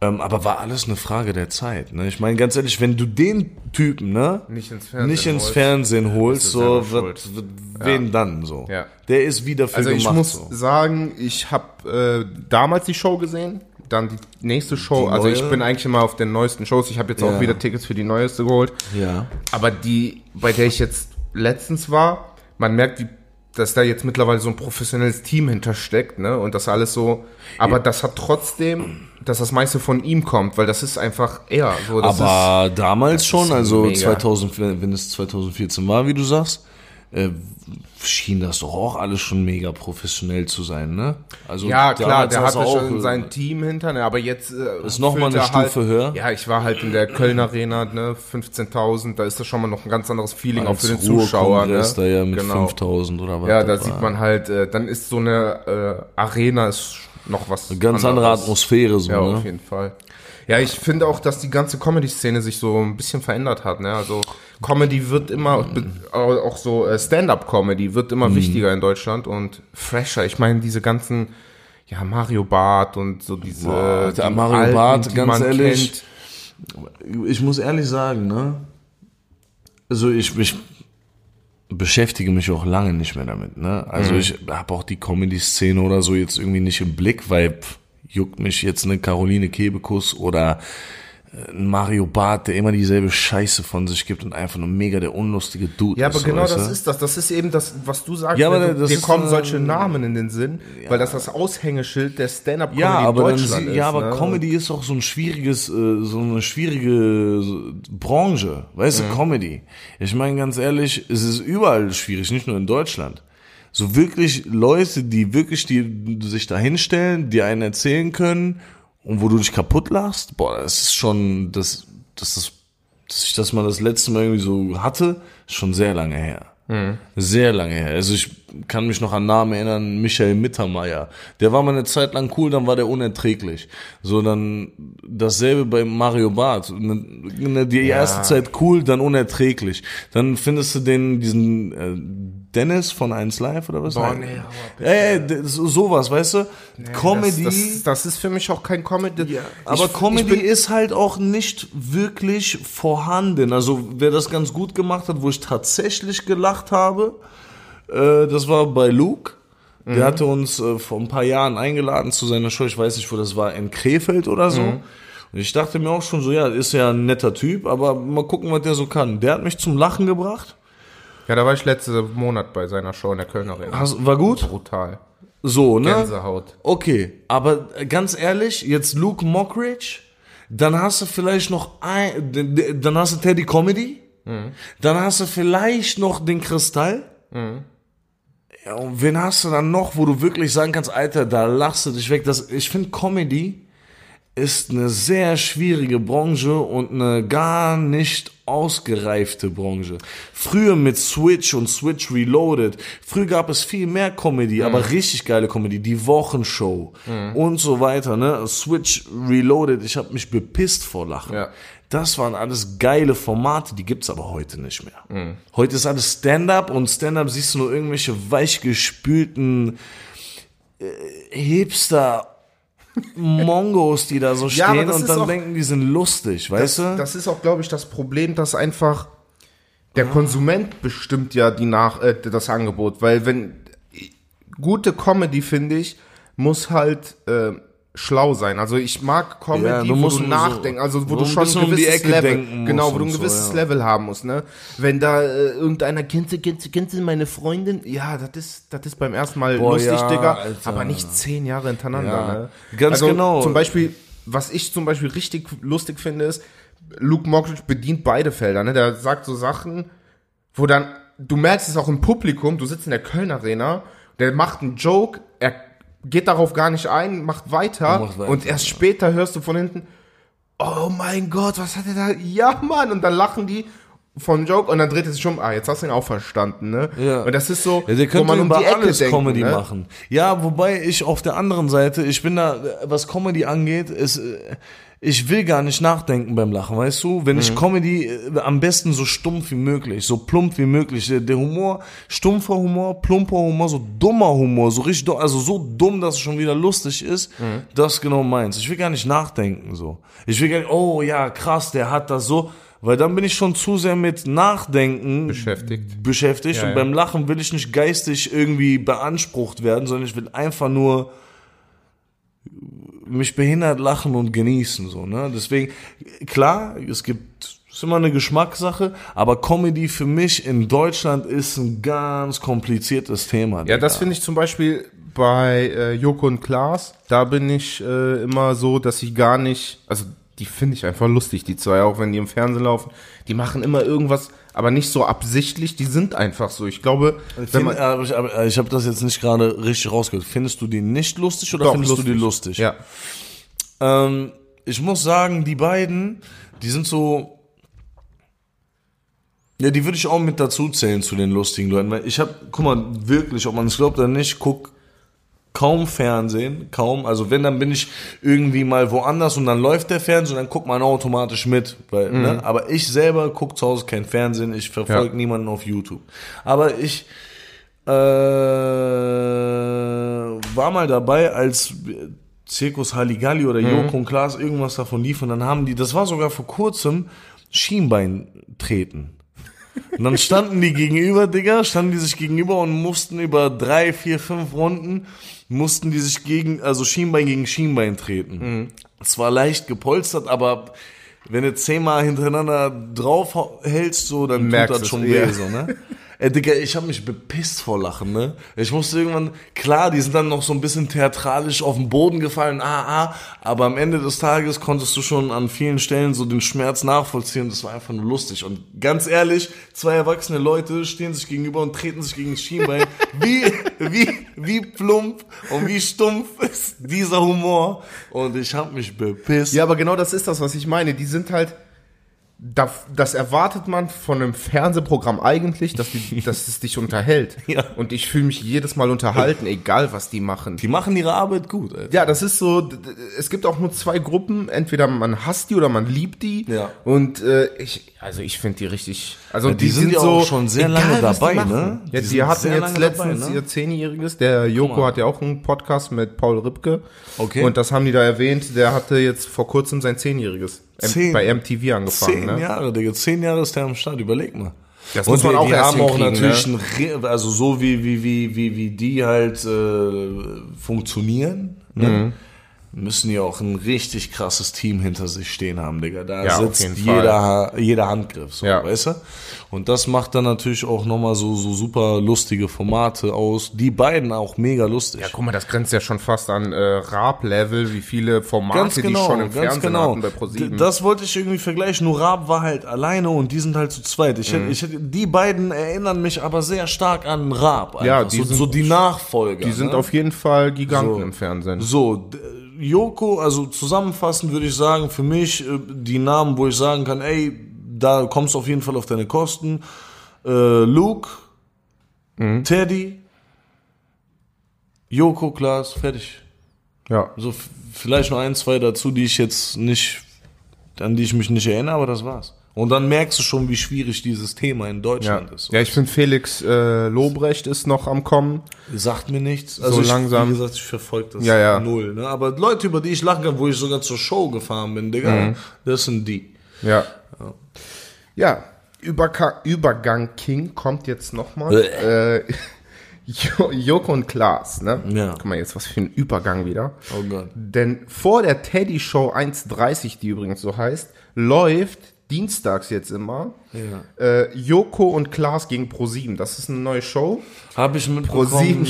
Ähm, aber war alles eine Frage der Zeit, ne? Ich meine, ganz ehrlich, wenn du den Typen, ne? Nicht ins Fernsehen nicht ins holst, Fernsehen holst, so, wird, wird, wen dann so? Ja. Der ist wieder für Also ich gemacht muss so. sagen, ich habe äh, damals die Show gesehen, dann die nächste Show. Die also ich bin eigentlich immer auf den neuesten Shows. Ich habe jetzt Ja. auch wieder Tickets für die neueste geholt. Ja. Aber die, bei der ich jetzt letztens war, man merkt, wie, dass da jetzt mittlerweile so ein professionelles Team hintersteckt, ne? Und das alles so. Aber das hat trotzdem, dass das meiste von ihm kommt, weil das ist einfach er. So, das Aber damals schon, ist also mega. 2000, wenn es 2014 war, wie du sagst, äh, schien das doch auch alles schon mega professionell zu sein, ne? Also ist, ja klar, der hatte schon auch, sein Team hinter, ne? Aber jetzt äh, Ist noch mal füllt eine er halt, Stufe höher? Ja, ich war halt in der Köln Arena, ne? 15.000, da ist das schon mal noch ein ganz anderes Feeling auch als für den Zuschauer, ne? Da ja mit Genau. 5000 oder was. Ja, da das sieht war. man halt, äh, dann ist so eine äh, Arena ist noch was. Eine ganz andere anderes. Atmosphäre so, Ja, auf ne? jeden Fall. Ja, ich finde auch, dass die ganze Comedy-Szene sich so ein bisschen verändert hat. Ne? Also Comedy wird immer, be- auch so äh, Stand-up-Comedy wird Mhm. immer wichtiger in Deutschland und fresher. Ich meine, diese ganzen, ja, Mario Barth und so diese Boah, die Mario Alten, Barth, die ganz ehrlich, kennt. Ich muss ehrlich sagen, ne? Also ich, ich beschäftige mich auch lange nicht mehr damit, ne? Also Mhm. ich habe auch die Comedy-Szene oder so jetzt irgendwie nicht im Blick, weil pff, juckt mich jetzt eine Caroline Kebekus oder Mario Barth, der immer dieselbe Scheiße von sich gibt und einfach nur mega der unlustige Dude Ja, ist. aber genau weißt das ist das. Das ist eben das, was du sagst. Ja, aber wenn du, das dir ist, kommen ähm, solche Namen in den Sinn, weil das das Aushängeschild der Stand-up-Comedy Ja, aber in dann, Deutschland sie, ist. ja, aber ne? Comedy ist auch so ein schwieriges, äh, so eine schwierige Branche, weißt Mhm. du, Comedy. Ich meine ganz ehrlich, es ist überall schwierig, nicht nur in Deutschland. So wirklich Leute, die wirklich die sich da hinstellen, die einen erzählen können und wo du dich kaputt lachst, boah, das ist schon, das, das ist, dass ich das mal das letzte Mal irgendwie so hatte, schon sehr lange her. Sehr lange her. Also ich kann mich noch an Namen erinnern, Michael Mittermeier. Der war mal eine Zeit lang cool, dann war der unerträglich. So, dann dasselbe bei Mario Barth. Ne- ne, Die erste Zeit cool, dann unerträglich. Dann findest du den, diesen äh, Dennis von 1 Live oder was? Boah, nee, aber Ey, so- sowas, weißt du? Comedy. Das, das, das ist für mich auch kein Comedy. Ja, aber ich, Comedy Ich ist halt auch nicht wirklich vorhanden. Also wer das ganz gut gemacht hat, wo ich tatsächlich gelacht habe, äh, das war bei Luke. Der hatte uns äh, vor ein paar Jahren eingeladen zu seiner Show. Ich weiß nicht, wo das war, in Krefeld oder so. Und ich dachte mir auch schon so, ja, ist ja ein netter Typ, aber mal gucken, was der so kann. Der hat mich zum Lachen gebracht. Ja, da war ich letzte Monat bei seiner Show in der Kölner Arena. Hast, war gut? Brutal. So, ne? Gänsehaut. Okay, aber ganz ehrlich, jetzt Luke Mockridge, dann hast du vielleicht noch ein, dann hast du Teddy Comedy, dann hast du vielleicht noch den Kristall. Ja, und wen hast du dann noch, wo du wirklich sagen kannst, Alter, da lachst du dich weg. Das, ich finde Comedy ist eine sehr schwierige Branche und eine gar nicht ausgereifte Branche. Früher mit Switch und Switch Reloaded, früher gab es viel mehr Comedy, aber richtig geile Comedy, die Wochenshow und so weiter, ne? Switch Reloaded, ich habe mich bepisst vor Lachen. Ja. Das waren alles geile Formate, die gibt's aber heute nicht mehr. Heute ist alles Stand-up und Stand-up siehst du nur irgendwelche weichgespülten äh, Hipster Mongos, die da so Ja, stehen das und dann auch- denken, die sind lustig, weißt du? Das ist auch, glaube ich, das Problem, dass einfach der Konsument bestimmt ja die nach äh, das Angebot, weil wenn gute Comedy finde ich muss halt äh, schlau sein. Also ich mag Comedy, Ja, du wo musst du so- nachdenken, also wo so du schon ein um die gewisses Ecke Level, genau, wo du ein und so, gewisses ja. Level haben musst, ne? Wenn da äh, irgendeiner kennst du, kennst du, kennst du meine Freundin? Ja, das ist, das ist beim ersten Mal Boah, lustig, ja, Digga, Alter. aber nicht zehn Jahre hintereinander, ne? ganz also, genau. Zum Beispiel, was ich zum Beispiel richtig lustig finde, ist, Luke Mockridge bedient beide Felder, ne? Der sagt so Sachen, wo dann, du merkst es auch im Publikum, du sitzt in der Köln Arena, der macht einen Joke, geht darauf gar nicht ein, macht weiter, Er macht weiter, und erst später hörst du von hinten, oh mein Gott, was hat er da, ja Mann, und dann lachen die vom Joke und dann dreht es sich um, ah, jetzt hast du ihn auch verstanden, ne? Ja. Und das ist so, Ja, der wo man um über die Ecke alles denkt, Comedy ne? machen. Ja, wobei ich auf der anderen Seite, ich bin da, was Comedy angeht, ist, äh, ich will gar nicht nachdenken beim Lachen, weißt du? Wenn Mhm. ich Comedy äh, am besten so stumpf wie möglich, so plump wie möglich, der, der Humor, stumpfer Humor, plumper Humor, so dummer Humor, so richtig, also so dumm, dass es schon wieder lustig ist, Mhm. das ist genau meins. Ich will gar nicht nachdenken, so. Ich will gar nicht, oh ja, krass, der hat das so, weil dann bin ich schon zu sehr mit Nachdenken Beschäftigt. beschäftigt Ja, und ja. beim Lachen will ich nicht geistig irgendwie beansprucht werden, sondern ich will einfach nur mich behindert lachen und genießen so, ne? Deswegen klar, es gibt ist immer eine Geschmackssache, aber Comedy für mich in Deutschland ist ein ganz kompliziertes Thema. Ja, das finde ich zum Beispiel bei äh, Joko und Klaas. Da bin ich äh, immer so, dass ich gar nicht, also die finde ich einfach lustig, die zwei, auch wenn die im Fernsehen laufen. Die machen immer irgendwas, aber nicht so absichtlich, die sind einfach so. Ich glaube, wenn Find, man, aber ich, aber ich habe das jetzt nicht gerade richtig rausgehört. Findest du die nicht lustig oder Doch, findest du die lustig? Ja. Ähm, ich muss sagen, die beiden, die sind so. Ja, die würde ich auch mit dazu zählen zu den lustigen Leuten. Weil ich habe, guck mal, wirklich, ob man es glaubt oder nicht, guck kaum Fernsehen, kaum. Also wenn, dann bin ich irgendwie mal woanders und dann läuft der Fernsehen und dann guckt man automatisch mit. Weil, ne? Aber ich selber gucke zu Hause kein Fernsehen, ich verfolge Ja. niemanden auf YouTube. Aber ich äh, war mal dabei, als Zirkus Halligalli oder Joko und Klaas irgendwas davon lief und dann haben die, das war sogar vor kurzem, Schienbein treten. Und dann standen die gegenüber, Digga, standen die sich gegenüber und mussten über drei, vier, fünf Runden, mussten die sich gegen, also Schienbein gegen Schienbein treten. Es war leicht gepolstert, aber wenn du zehnmal hintereinander drauf hältst, so, dann Merkst tut das schon ja. weh, so, ne? Ey, Digga, ich hab mich bepisst vor Lachen, ne? Ich musste irgendwann, klar, die sind dann noch so ein bisschen theatralisch auf den Boden gefallen, ah, ah, aber am Ende des Tages konntest du schon an vielen Stellen so den Schmerz nachvollziehen, das war einfach nur lustig. Und ganz ehrlich, zwei erwachsene Leute stehen sich gegenüber und treten sich gegen das Schienbein. Wie, wie, wie plump und wie stumpf ist dieser Humor. Und ich hab mich bepisst. Ja, aber genau das ist das, was ich meine. Die sind halt, da, das erwartet man von einem Fernsehprogramm eigentlich, dass, die, dass es dich unterhält. Ja. Und ich fühle mich jedes Mal unterhalten, egal was die machen. Die machen ihre Arbeit gut, Alter. Ja, das ist so, es gibt auch nur zwei Gruppen, entweder man hasst die oder man liebt die. Ja. Und äh, ich, also ich finde die richtig, also Ja, die sind ja auch schon sehr lange was die dabei, machen. ne? Die die, sind hatten jetzt lange letztens dabei, ne? ihr Zehnjähriges, der Joko hat ja auch einen Podcast mit Paul Ripke. Okay. Und das haben die da erwähnt, der hatte jetzt vor kurzem sein Zehnjähriges Zehn- bei MTV angefangen. Zehn ne? Jahre, Digga. Zehn Jahre ist der am Start, überleg mal. Das Und muss man die, auch die erst haben auch hinkriegen, natürlich ne? ein, also so wie, wie, wie, wie, wie die halt äh, funktionieren, ne? Mhm. Müssen die auch ein richtig krasses Team hinter sich stehen haben, Digga. Da Ja, sitzt Fall. jeder, jeder Handgriff, so, Ja. weißt du? Und das macht dann natürlich auch nochmal so, so super lustige Formate aus. Die beiden auch mega lustig. Ja, guck mal, das grenzt ja schon fast an äh, Raab-Level, wie viele Formate genau, die schon im ganz Fernsehen genau. hatten bei ProSieben. Das wollte ich irgendwie vergleichen. Nur Raab war halt alleine und die sind halt zu zweit. Ich, Mhm. ich die beiden erinnern mich aber sehr stark an Raab. einfach. Ja, die so, sind- so die Nachfolger. Die sind ne? auf jeden Fall Giganten So. im Fernsehen. So, Joko, also zusammenfassend würde ich sagen, für mich äh, die Namen, wo ich sagen kann, ey, da kommst du auf jeden Fall auf deine Kosten. Äh, Luke, Mhm. Teddy, Joko, Klaas, fertig. Ja. So vielleicht noch ein, zwei dazu, die ich jetzt nicht, an die ich mich nicht erinnere, aber das war's. Und dann merkst du schon, wie schwierig dieses Thema in Ja, Deutschland ist. ja ich finde Felix äh, Lobrecht ist noch am Kommen. Sagt mir nichts. Also ich, langsam. Wie gesagt, ich verfolge das Ja, ja. null. Ne? Aber Leute, über die ich lachen kann, wo ich sogar zur Show gefahren bin, Digga, Mhm. das sind die. Ja. Ja, Überka Übergang King kommt jetzt nochmal. äh, Jo- Joko und Klaas, ne? Ja. Guck mal jetzt, was für ein Übergang wieder. Oh Gott. Denn vor der Teddy Show 1.30, die übrigens so heißt, läuft dienstags jetzt immer Ja. äh, Joko und Klaas gegen Pro7. Das ist eine neue Show. Habe ich mitbekommen. Pro7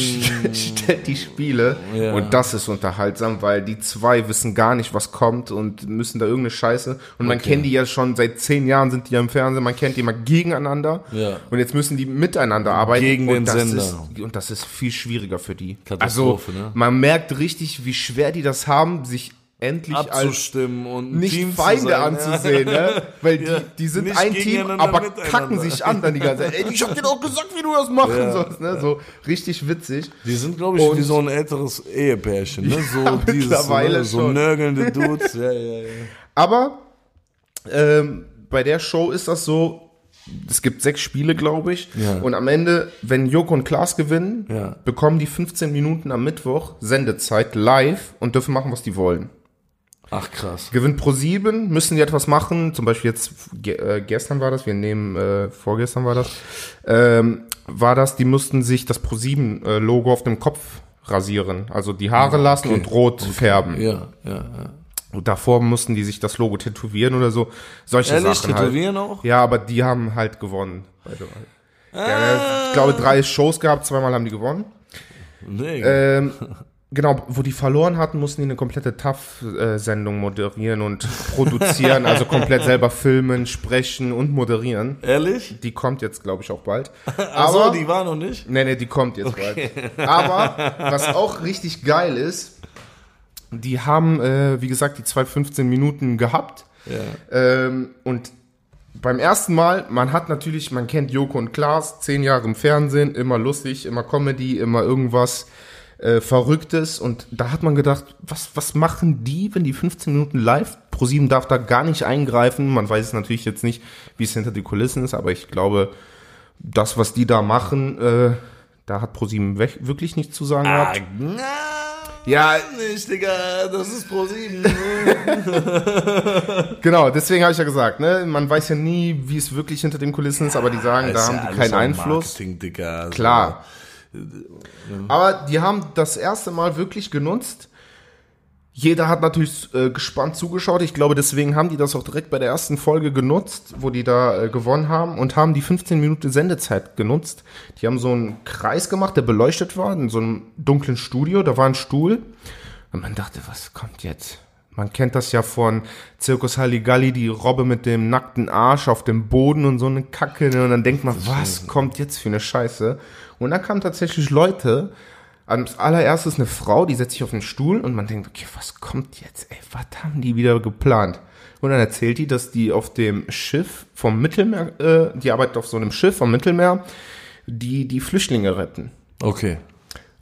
st stellt die Spiele Ja. und das ist unterhaltsam, weil die zwei wissen gar nicht, was kommt und müssen da irgendeine Scheiße. Und man Okay. kennt die ja schon seit zehn Jahren sind die ja im Fernsehen, man kennt die immer gegeneinander. Ja. Und jetzt müssen die miteinander arbeiten. Gegen und den das Sender. Ist, und das ist viel schwieriger für die. Katastrophe, also, ne? man merkt richtig, wie schwer die das haben, sich endlich als abzustimmen und nicht Team Feinde sein, anzusehen, ne? Weil die, Ja. die sind Nicht ein Team, aber kacken sich an dann die ganze Zeit. Ey, ich hab dir doch gesagt, wie du das machen Ja. sollst, ne? So richtig witzig. Die sind, glaube ich, Und- wie so ein älteres Ehepärchen, ne? So Ja, dieses, mittlerweile ne? so schon. nörgelnde Dudes. Ja, ja, ja. Aber ähm, bei der Show ist das so, es gibt sechs Spiele, glaube ich. Ja. Und am Ende, wenn Joko und Klaas gewinnen, Ja. bekommen die 15 Minuten am Mittwoch Sendezeit live und dürfen machen, was die wollen. Ach krass. Gewinnt Pro7, müssen die etwas machen, zum Beispiel jetzt, äh, gestern war das, wir nehmen, äh, vorgestern war das, ähm, war das, die mussten sich das Pro7-Logo auf dem Kopf rasieren, also die Haare lassen und rot färben. Ja, ja, ja. Und davor mussten die sich das Logo tätowieren oder so, solche Ehrlich, Sachen tätowieren halt. auch? Ja, aber die haben halt gewonnen. Ja, ich glaube, drei Shows gehabt, zweimal haben die gewonnen. Nee. Ähm, genau, wo die verloren hatten, mussten die eine komplette TAF-Sendung moderieren und produzieren, also komplett selber filmen, sprechen und moderieren. Ehrlich? Die kommt jetzt, glaube ich, auch bald. Achso, Aber, die war noch nicht? nee, nee, die kommt jetzt bald. Aber, was auch richtig geil ist, die haben, äh, wie gesagt, die zwei 15 Minuten gehabt. Ja. Ähm, und beim ersten Mal, man hat natürlich, man kennt Joko und Klaas, zehn Jahre im Fernsehen, immer lustig, immer Comedy, immer irgendwas äh, Verrücktes. Und da hat man gedacht, was, was machen die, wenn die 15 Minuten live? ProSieben darf da gar nicht eingreifen. Man weiß es natürlich jetzt nicht, wie es hinter die Kulissen ist, aber ich glaube, das, was die da machen, äh, da hat ProSieben wirklich nichts zu sagen Ah, gehabt. na, Ja, nicht, Digga. Das ist Pro 7. Genau, deswegen habe ich ja gesagt, ne, man weiß ja nie, wie es wirklich hinter den Kulissen ist, aber die sagen, da haben die keinen Einfluss. Marketing, Digga. Also, Aber die haben das erste Mal wirklich genutzt. Jeder hat natürlich äh, gespannt zugeschaut. Ich glaube, deswegen haben die das auch direkt bei der ersten Folge genutzt, wo die da äh, gewonnen haben und haben die 15 Minuten Sendezeit genutzt. Die haben so einen Kreis gemacht, der beleuchtet war, in so einem dunklen Studio. Da war ein Stuhl. Und man dachte, was kommt jetzt? Man kennt das ja von Zirkus Halligalli, die Robbe mit dem nackten Arsch auf dem Boden und so eine Kacke. ne? Und dann denkt man, was kommt jetzt für eine Scheiße? Und dann kamen tatsächlich Leute, als allererstes eine Frau, die setzt sich auf den Stuhl und man denkt, okay, was kommt jetzt? Ey, was haben die wieder geplant? Und dann erzählt die, dass die auf dem Schiff vom Mittelmeer, äh, die arbeitet auf so einem Schiff vom Mittelmeer, die die Flüchtlinge retten. Okay.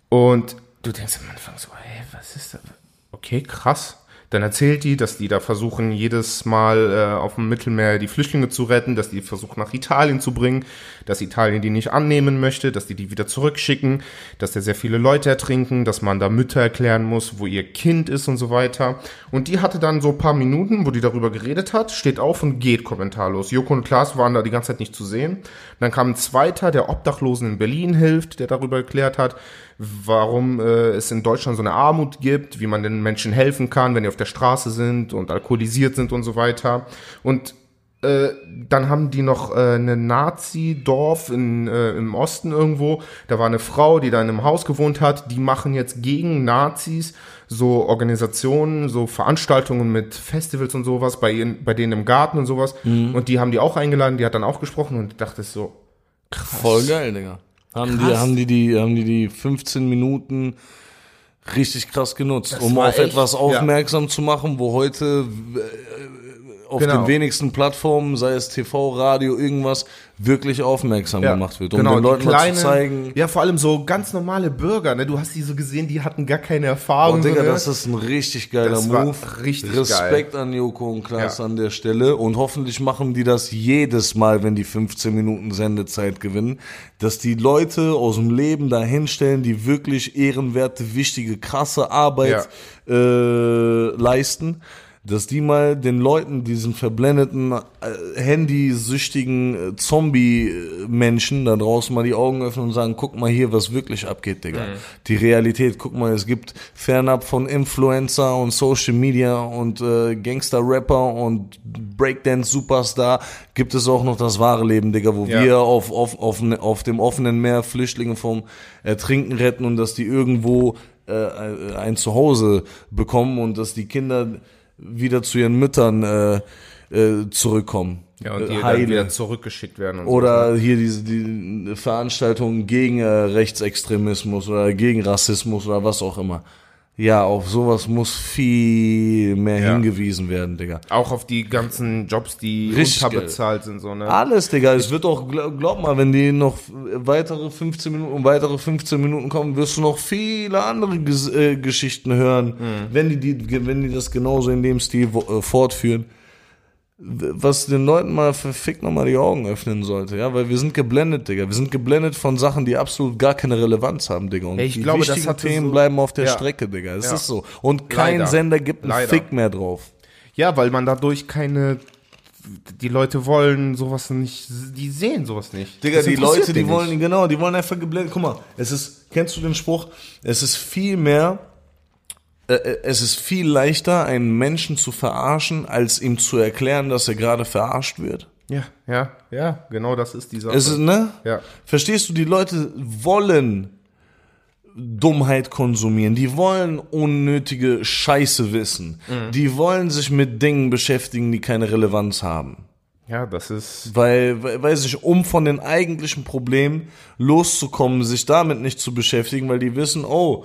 Und du denkst am Anfang so, hey, was ist das? Okay, krass. Dann erzählt die, dass die da versuchen, jedes Mal äh, auf dem Mittelmeer die Flüchtlinge zu retten, dass die versuchen, nach Italien zu bringen, dass Italien die nicht annehmen möchte, dass die die wieder zurückschicken, dass da sehr viele Leute ertrinken, dass man da Mütter erklären muss, wo ihr Kind ist und so weiter. Und die hatte dann so paar Minuten, wo die darüber geredet hat, steht auf und geht kommentarlos. Joko und Klaas waren da die ganze Zeit nicht zu sehen. Dann kam ein zweiter, der Obdachlosen in Berlin hilft, der darüber erklärt hat, warum äh, es in Deutschland so eine Armut gibt, wie man den Menschen helfen kann, wenn die auf der Straße sind und alkoholisiert sind und so weiter. Und äh, dann haben die noch äh, eine Nazi-Dorf in, äh, im Osten irgendwo. Da war eine Frau, die da in einem Haus gewohnt hat. Die machen jetzt gegen Nazis so Organisationen, so Veranstaltungen mit Festivals und sowas bei, ihren, bei denen im Garten und sowas. Und die haben die auch eingeladen, die hat dann auch gesprochen und ich dachte so, krass. Voll geil, Digga. Haben die, Krass. haben die die, haben die die 15 Minuten richtig krass genutzt, Das um auf echt- etwas ja. aufmerksam zu machen, wo heute äh, auf Genau. den wenigsten Plattformen, sei es TV, Radio, irgendwas, wirklich aufmerksam gemacht wird. Um den die Leuten mal zu zeigen, Ja, vor allem so ganz normale Bürger, ne? Du hast die so gesehen, die hatten gar keine Erfahrung. Oh, Digga, so, ne? das ist ein richtig geiler Das Move. richtig Respekt an Joko und Klaas Ja. an der Stelle. Und hoffentlich machen die das jedes Mal, wenn die 15 Minuten Sendezeit gewinnen, dass die Leute aus dem Leben dahinstellen, die wirklich ehrenwerte, wichtige, krasse Arbeit äh, leisten. Dass die mal den Leuten, diesen verblendeten, äh, handysüchtigen äh, Zombie-Menschen da draußen mal die Augen öffnen und sagen, guck mal hier, was wirklich abgeht, Digga. Die Realität, guck mal, es gibt fernab von Influencer und Social Media und äh, Gangster-Rapper und Breakdance-Superstar, gibt es auch noch das wahre Leben, Digga, wo Ja. wir auf, auf, auf, auf dem offenen Meer Flüchtlinge vom Ertrinken retten und dass die irgendwo äh, ein Zuhause bekommen und dass die Kinder wieder zu ihren Müttern äh, äh, zurückkommen. Ja, und Äh, die dann Heile. wieder zurückgeschickt werden und so. Oder hier diese die Veranstaltungen gegen äh, Rechtsextremismus oder gegen Rassismus oder was auch immer. Ja, auf sowas muss viel mehr Ja. hingewiesen werden, Digga. Auch auf die ganzen Jobs, die Richtig unterbezahlt sind, so, ne? Alles, Digga. Es wird auch, glaub, mal, wenn die noch weitere 15 Minuten und weitere 15 Minuten kommen, wirst du noch viele andere Ges äh, Geschichten hören, wenn die, die, wenn die das genauso in dem Stil äh, fortführen. Was den Leuten mal verfickt nochmal die Augen öffnen sollte, ja, weil wir sind geblendet, Digga. Wir sind geblendet von Sachen, die absolut gar keine Relevanz haben, Digga. Und ich die glaube, wichtigen Themen so- bleiben auf der Ja. Strecke, Digga. Es Ja. ist so. Und kein Leider. Sender gibt einen Leider. Fick mehr drauf. Ja, weil man dadurch keine. Die Leute wollen sowas nicht. Die sehen sowas nicht. Digga, die Leute, die nicht. wollen, genau, die wollen einfach geblendet. Guck mal, es ist, kennst du den Spruch? Es ist viel mehr, es ist viel leichter, einen Menschen zu verarschen, als ihm zu erklären, dass er gerade verarscht wird. Ja, ja, ja, genau das ist die Sache. Es ist, ne? Ja. Verstehst du, die Leute wollen Dummheit konsumieren, die wollen unnötige Scheiße wissen, Mhm. die wollen sich mit Dingen beschäftigen, die keine Relevanz haben. ja, das ist. Weil, weil, weiß ich, um von den eigentlichen Problemen loszukommen, sich damit nicht zu beschäftigen, weil die wissen, oh,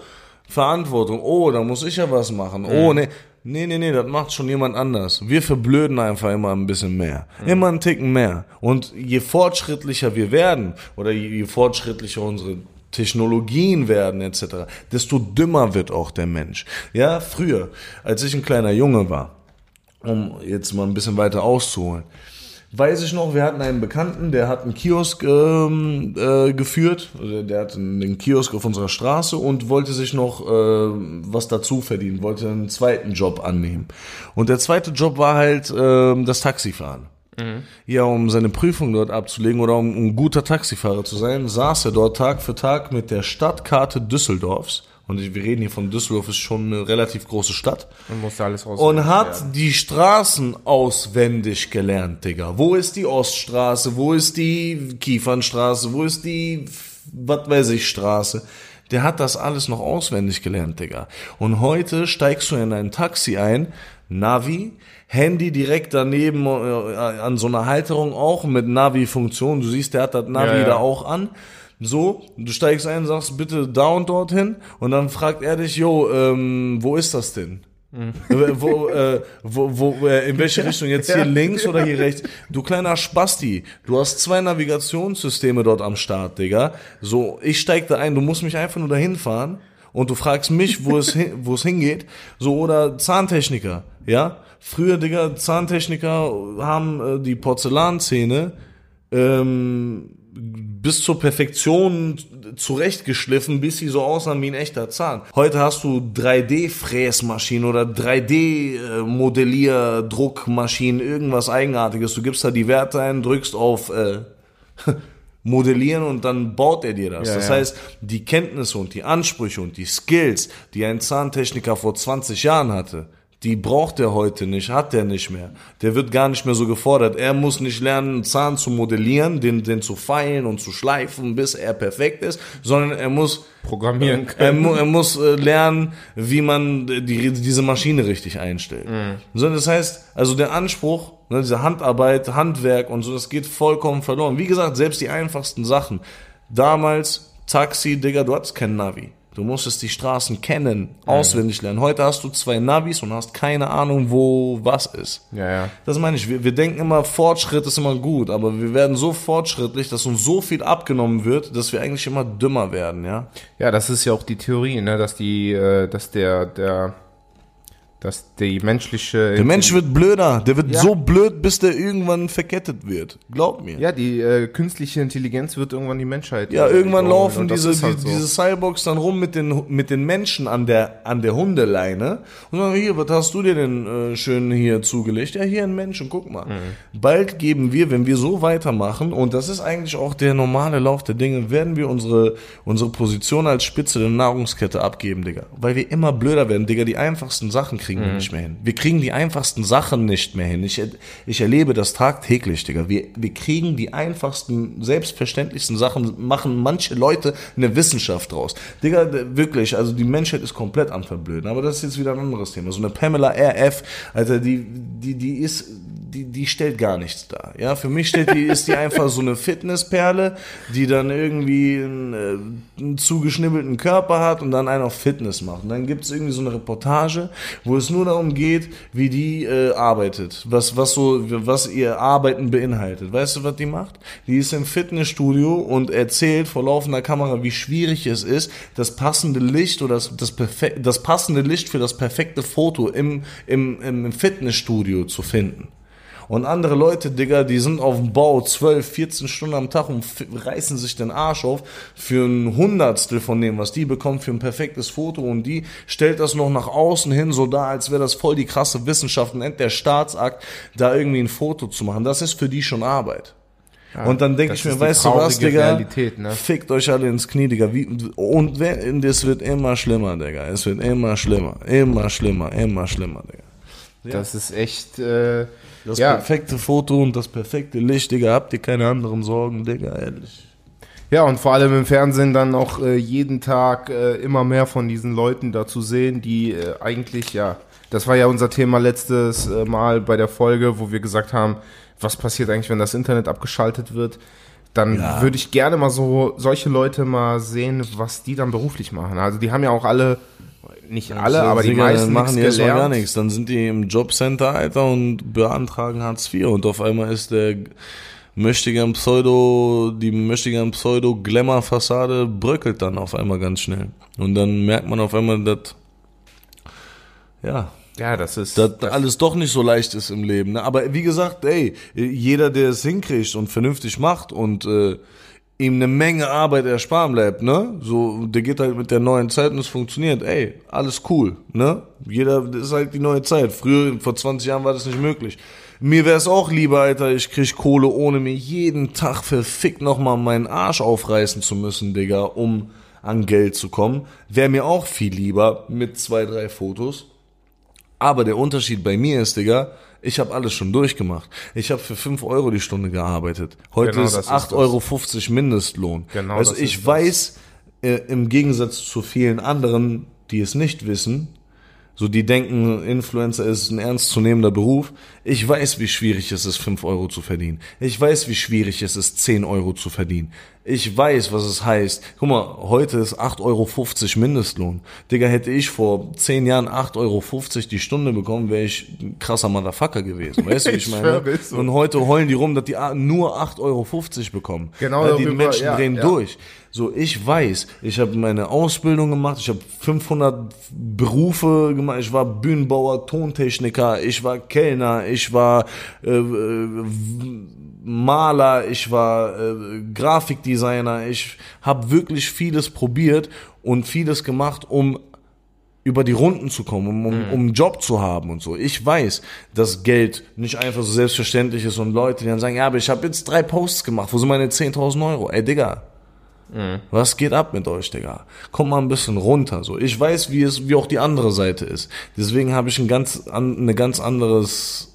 Verantwortung, oh, da muss ich ja was machen, oh, nee. Nee, nee, nee, das macht schon jemand anders. Wir verblöden einfach immer ein bisschen mehr. Immer einen Ticken mehr. Und je fortschrittlicher wir werden, oder je, je fortschrittlicher unsere Technologien werden, etc., desto dümmer wird auch der Mensch. Ja, früher, als ich ein kleiner Junge war, um jetzt mal ein bisschen weiter auszuholen. Weiß ich noch, wir hatten einen Bekannten, der hat einen Kiosk ähm, äh, geführt, also der hat einen Kiosk auf unserer Straße und wollte sich noch äh, was dazu verdienen, wollte einen zweiten Job annehmen. Und der zweite Job war halt ähm, das Taxifahren. Ja, um seine Prüfung dort abzulegen oder um ein guter Taxifahrer zu sein, saß er dort Tag für Tag mit der Stadtkarte Düsseldorfs. Und wir reden hier von Düsseldorf, ist schon eine relativ große Stadt. Man muss da alles raus. Und hat die Straßen auswendig gelernt, Digga. Wo ist die Oststraße? Wo ist die Kiefernstraße? Wo ist die, was weiß ich, Straße? Der hat das alles noch auswendig gelernt, Digga. Und heute steigst du in ein Taxi ein, Navi, Handy direkt daneben äh, an so einer Halterung auch mit Navi-Funktion. Du siehst, der hat das Navi Ja, ja. da auch an. So, du steigst ein, sagst bitte da und dorthin und dann fragt er dich, jo, ähm, wo ist das denn? Äh, wo, äh, wo, wo, äh, in welche Richtung? Jetzt hier links oder hier rechts? Du kleiner Spasti, du hast zwei Navigationssysteme dort am Start, Digga. So, ich steig da ein, du musst mich einfach nur dahin fahren und du fragst mich, wo es, hin, wo es hingeht. So, oder Zahntechniker, ja? Früher, Digga, Zahntechniker haben äh, die Porzellanzähne ähm, bis zur Perfektion zurechtgeschliffen, bis sie so aussahen wie ein echter Zahn. Heute hast du 3D-Fräsmaschinen oder 3D-Modellieردruckmaschinen, irgendwas Eigenartiges. Du gibst da die Werte ein, drückst auf äh, modellieren und dann baut er dir das. Ja, das ja. heißt, die Kenntnisse und die Ansprüche und die Skills, die ein Zahntechniker vor 20 Jahren hatte, die braucht er heute nicht, hat er nicht mehr. Der wird gar nicht mehr so gefordert. Er muss nicht lernen, einen Zahn zu modellieren, den, den zu feilen und zu schleifen, bis er perfekt ist, sondern er muss Programmieren er, können. mu er muss äh, lernen, wie man die, diese Maschine richtig einstellt. So, das heißt, also der Anspruch, ne, diese Handarbeit, Handwerk und so, das geht vollkommen verloren. Wie gesagt, selbst die einfachsten Sachen. Damals, Taxi, Digga, du hattest kein Navi. Du musstest die Straßen kennen, auswendig lernen. Heute hast du zwei Navis und hast keine Ahnung, wo was ist. Ja, ja. Das meine ich. Wir, wir denken immer, Fortschritt ist immer gut, aber wir werden so fortschrittlich, dass uns so viel abgenommen wird, dass wir eigentlich immer dümmer werden, ja. Ja, das ist ja auch die Theorie, ne, dass die, äh, dass der, der Dass die menschliche. Der Mensch wird blöder. Der wird Ja. so blöd, bis der irgendwann verkettet wird. Glaub mir. Ja, die äh, künstliche Intelligenz wird irgendwann die Menschheit. Ja, äh, irgendwann laufen diese, halt die, so. diese Cyborgs dann rum mit den, mit den Menschen an der, an der Hundeleine und sagen, hier, was hast du dir denn äh, schön hier zugelegt? Ja, hier ein Mensch und guck mal. Mhm. Bald geben wir, wenn wir so weitermachen, und das ist eigentlich auch der normale Lauf der Dinge, werden wir unsere, unsere Position als Spitze der Nahrungskette abgeben, Digga. Weil wir immer blöder werden, Digga. Die einfachsten Sachen kriegen Mhm. wir nicht mehr hin. Wir kriegen die einfachsten Sachen nicht mehr hin. Ich, ich erlebe das tagtäglich, Digga. Wir, wir kriegen die einfachsten, selbstverständlichsten Sachen, machen manche Leute eine Wissenschaft draus. Digga, wirklich, also die Menschheit ist komplett am Verblöden. Aber das ist jetzt wieder ein anderes Thema. So eine Pamela RF, Alter, die, die, die ist, die, die stellt gar nichts dar. Ja, für mich stellt die, ist die einfach so eine Fitnessperle, die dann irgendwie einen, äh, einen zugeschnibbelten Körper hat und dann einen auf Fitness macht. Und dann gibt es irgendwie so eine Reportage, wo es nur darum geht, wie die äh, arbeitet, was, was so, was ihr Arbeiten beinhaltet. Weißt du, was die macht? Die ist im Fitnessstudio und erzählt vor laufender Kamera, wie schwierig es ist, das passende Licht oder das, das, das passende Licht für das perfekte Foto im, im, im Fitnessstudio zu finden. Und andere Leute, Digga, die sind auf dem Bau 12, 14 Stunden am Tag und reißen sich den Arsch auf für ein Hundertstel von dem, was die bekommt für ein perfektes Foto. Und die stellt das noch nach außen hin so dar, als wäre das voll die krasse Wissenschaft und end der Staatsakt, da irgendwie ein Foto zu machen. Das ist für die schon Arbeit. und dann denke das ich mir, weißt du was, Digga? Realität, ne? Fickt euch alle ins Knie, Digga. Wie, und wer, und es wird immer schlimmer, Digga. Es wird immer schlimmer, immer schlimmer, immer schlimmer, Digga. Das ist echt. Äh, Das ja, perfekte Foto und das perfekte Licht, Digga. Habt ihr keine anderen Sorgen, Digga, ehrlich. ja, und vor allem im Fernsehen dann auch äh, jeden Tag äh, immer mehr von diesen Leuten da zu sehen, die äh, eigentlich, ja, das war ja unser Thema letztes äh, Mal bei der Folge, wo wir gesagt haben, was passiert eigentlich, wenn das Internet abgeschaltet wird. Dann Ja. würde ich gerne mal so solche Leute mal sehen, was die dann beruflich machen. Also die haben ja auch alle, nicht alle, aber die meisten machen nichts erstmal gar nichts. Dann sind die im Jobcenter, Alter, und beantragen Hartz IV. Und auf einmal ist der möchtegern Pseudo, die möchtegern Pseudo-Glamour-Fassade bröckelt dann auf einmal ganz schnell. Und dann merkt man auf einmal, dass, ja, Ja, das ist. dass alles doch nicht so leicht ist im Leben. Ne? Aber wie gesagt, ey, jeder, der es hinkriegt und vernünftig macht und äh, ihm eine Menge Arbeit ersparen bleibt, ne? So, der geht halt mit der neuen Zeit und es funktioniert. Ey, alles cool, ne? Jeder, das ist halt die neue Zeit. Früher, vor 20 Jahren war das nicht möglich. Mir wäre es auch lieber, Alter, ich krieg Kohle, ohne mir jeden Tag verfickt nochmal meinen Arsch aufreißen zu müssen, Digga, um an Geld zu kommen. Wäre mir auch viel lieber mit zwei, drei Fotos. Aber der Unterschied bei mir ist, Digga, ich habe alles schon durchgemacht. Ich habe für 5 Euro die Stunde gearbeitet. Heute Genau, ist das ist 8,50 das. Euro Mindestlohn. Genau, also ich weiß, äh, im Gegensatz zu vielen anderen, die es nicht wissen, so die denken, Influencer ist ein ernstzunehmender Beruf. Ich weiß, wie schwierig es ist, 5 Euro zu verdienen. Ich weiß, wie schwierig es ist, 10 Euro zu verdienen. Ich weiß, was es heißt. Guck mal, heute ist 8,50 Euro Mindestlohn. Digga, hätte ich vor 10 Jahren 8,50 Euro die Stunde bekommen, wäre ich ein krasser Motherfucker gewesen. Weißt du, wie ich meine? Und heute heulen die rum, dass die nur 8,50 Euro bekommen. Genau, Weil die Menschen ja, drehen ja. durch. So, ich weiß, ich habe meine Ausbildung gemacht, ich habe 500 Berufe gemacht, ich war Bühnenbauer, Tontechniker, ich war Kellner, ich war äh, äh, Maler, ich war äh, Grafikdesigner, ich habe wirklich vieles probiert und vieles gemacht, um über die Runden zu kommen, um, um, um einen Job zu haben und so. Ich weiß, dass Geld nicht einfach so selbstverständlich ist und Leute, die dann sagen, ja, aber ich habe jetzt drei Posts gemacht, wo sind meine 10.000 Euro? Ey, Digga, was geht ab mit euch, Digga? Kommt mal ein bisschen runter. So, ich weiß, wie es, wie auch die andere Seite ist. Deswegen habe ich ein ganz, an, eine ganz anderes,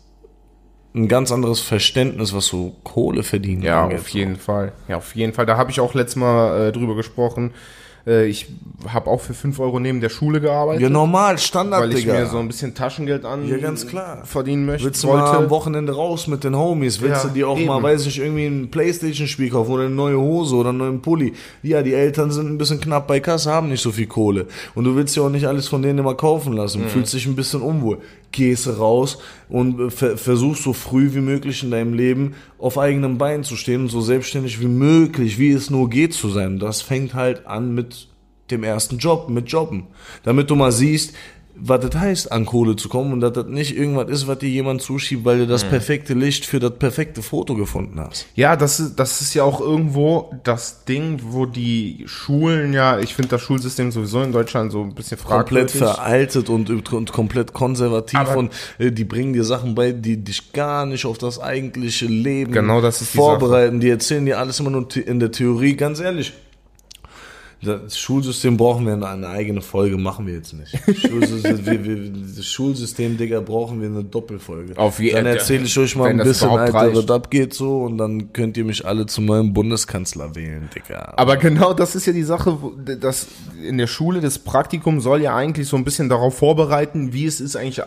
ein ganz anderes Verständnis, was so Kohle verdienen Ja, angeht. auf jeden Fall. Ja, auf jeden Fall. Da habe ich auch letztes Mal äh, drüber gesprochen. Äh, ich habe auch für 5 Euro neben der Schule gearbeitet, Ja, normal, Standard, weil ich Digga. mir so ein bisschen Taschengeld an Ja, ganz klar. verdienen möchte. Willst du mal am Wochenende raus mit den Homies? Willst Ja, du dir auch eben. mal, weiß ich, irgendwie ein Playstation-Spiel kaufen oder eine neue Hose oder einen neuen Pulli? Ja, die Eltern sind ein bisschen knapp bei Kasse, haben nicht so viel Kohle. Und du willst ja auch nicht alles von denen immer kaufen lassen. Mhm. Fühlst dich ein bisschen unwohl. Gehst raus und äh, ver versuchst so früh wie möglich in deinem Leben auf eigenem Bein zu stehen und so selbstständig wie möglich, wie es nur geht zu sein. Das fängt halt an mit dem ersten Job, mit Jobben. Damit du mal siehst, was das heißt, an Kohle zu kommen und dass das nicht irgendwas ist, was dir jemand zuschiebt, weil du das perfekte Licht für das perfekte Foto gefunden hast. Ja, das ist, das ist ja auch irgendwo das Ding, wo die Schulen ja, ich finde das Schulsystem sowieso in Deutschland so ein bisschen Komplett fragwürdig. veraltet und, und komplett konservativ Aber- und äh, die bringen dir Sachen bei, die dich gar nicht auf das eigentliche Leben Genau, das ist die vorbereiten. Die erzählen dir alles immer nur in der Theorie. Ganz ehrlich, das Schulsystem brauchen wir eine, eigene Folge, machen wir jetzt nicht. Schulsystem, wir, wir, das Schulsystem, Digga, brauchen wir eine Doppelfolge. Auf je- dann erzähle ich euch mal ein bisschen, Alter, was abgeht so und dann könnt ihr mich alle zu meinem Bundeskanzler wählen, Digga. Aber genau das ist ja die Sache, wo- das in der Schule, das Praktikum soll ja eigentlich so ein bisschen darauf vorbereiten, wie es ist eigentlich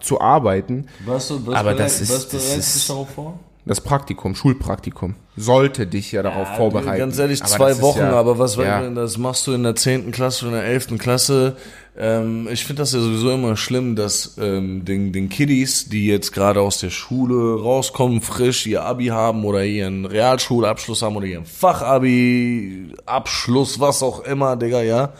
zu arbeiten. was, was Aber das ist- das bereitet ist- dich darauf vor? Das Praktikum, Schulpraktikum, sollte dich ja darauf vorbereiten. Ganz ehrlich, zwei Wochen, ja- aber was, ja. wenn das machst du in der 10. Klasse oder in der 11. Klasse? Ähm, ich finde das ja sowieso immer schlimm, dass ähm, den, den Kiddies, die jetzt gerade aus der Schule rauskommen, frisch ihr Abi haben oder ihren Realschulabschluss haben oder ihren Fachabi, Abschluss, was auch immer, Digga, ja,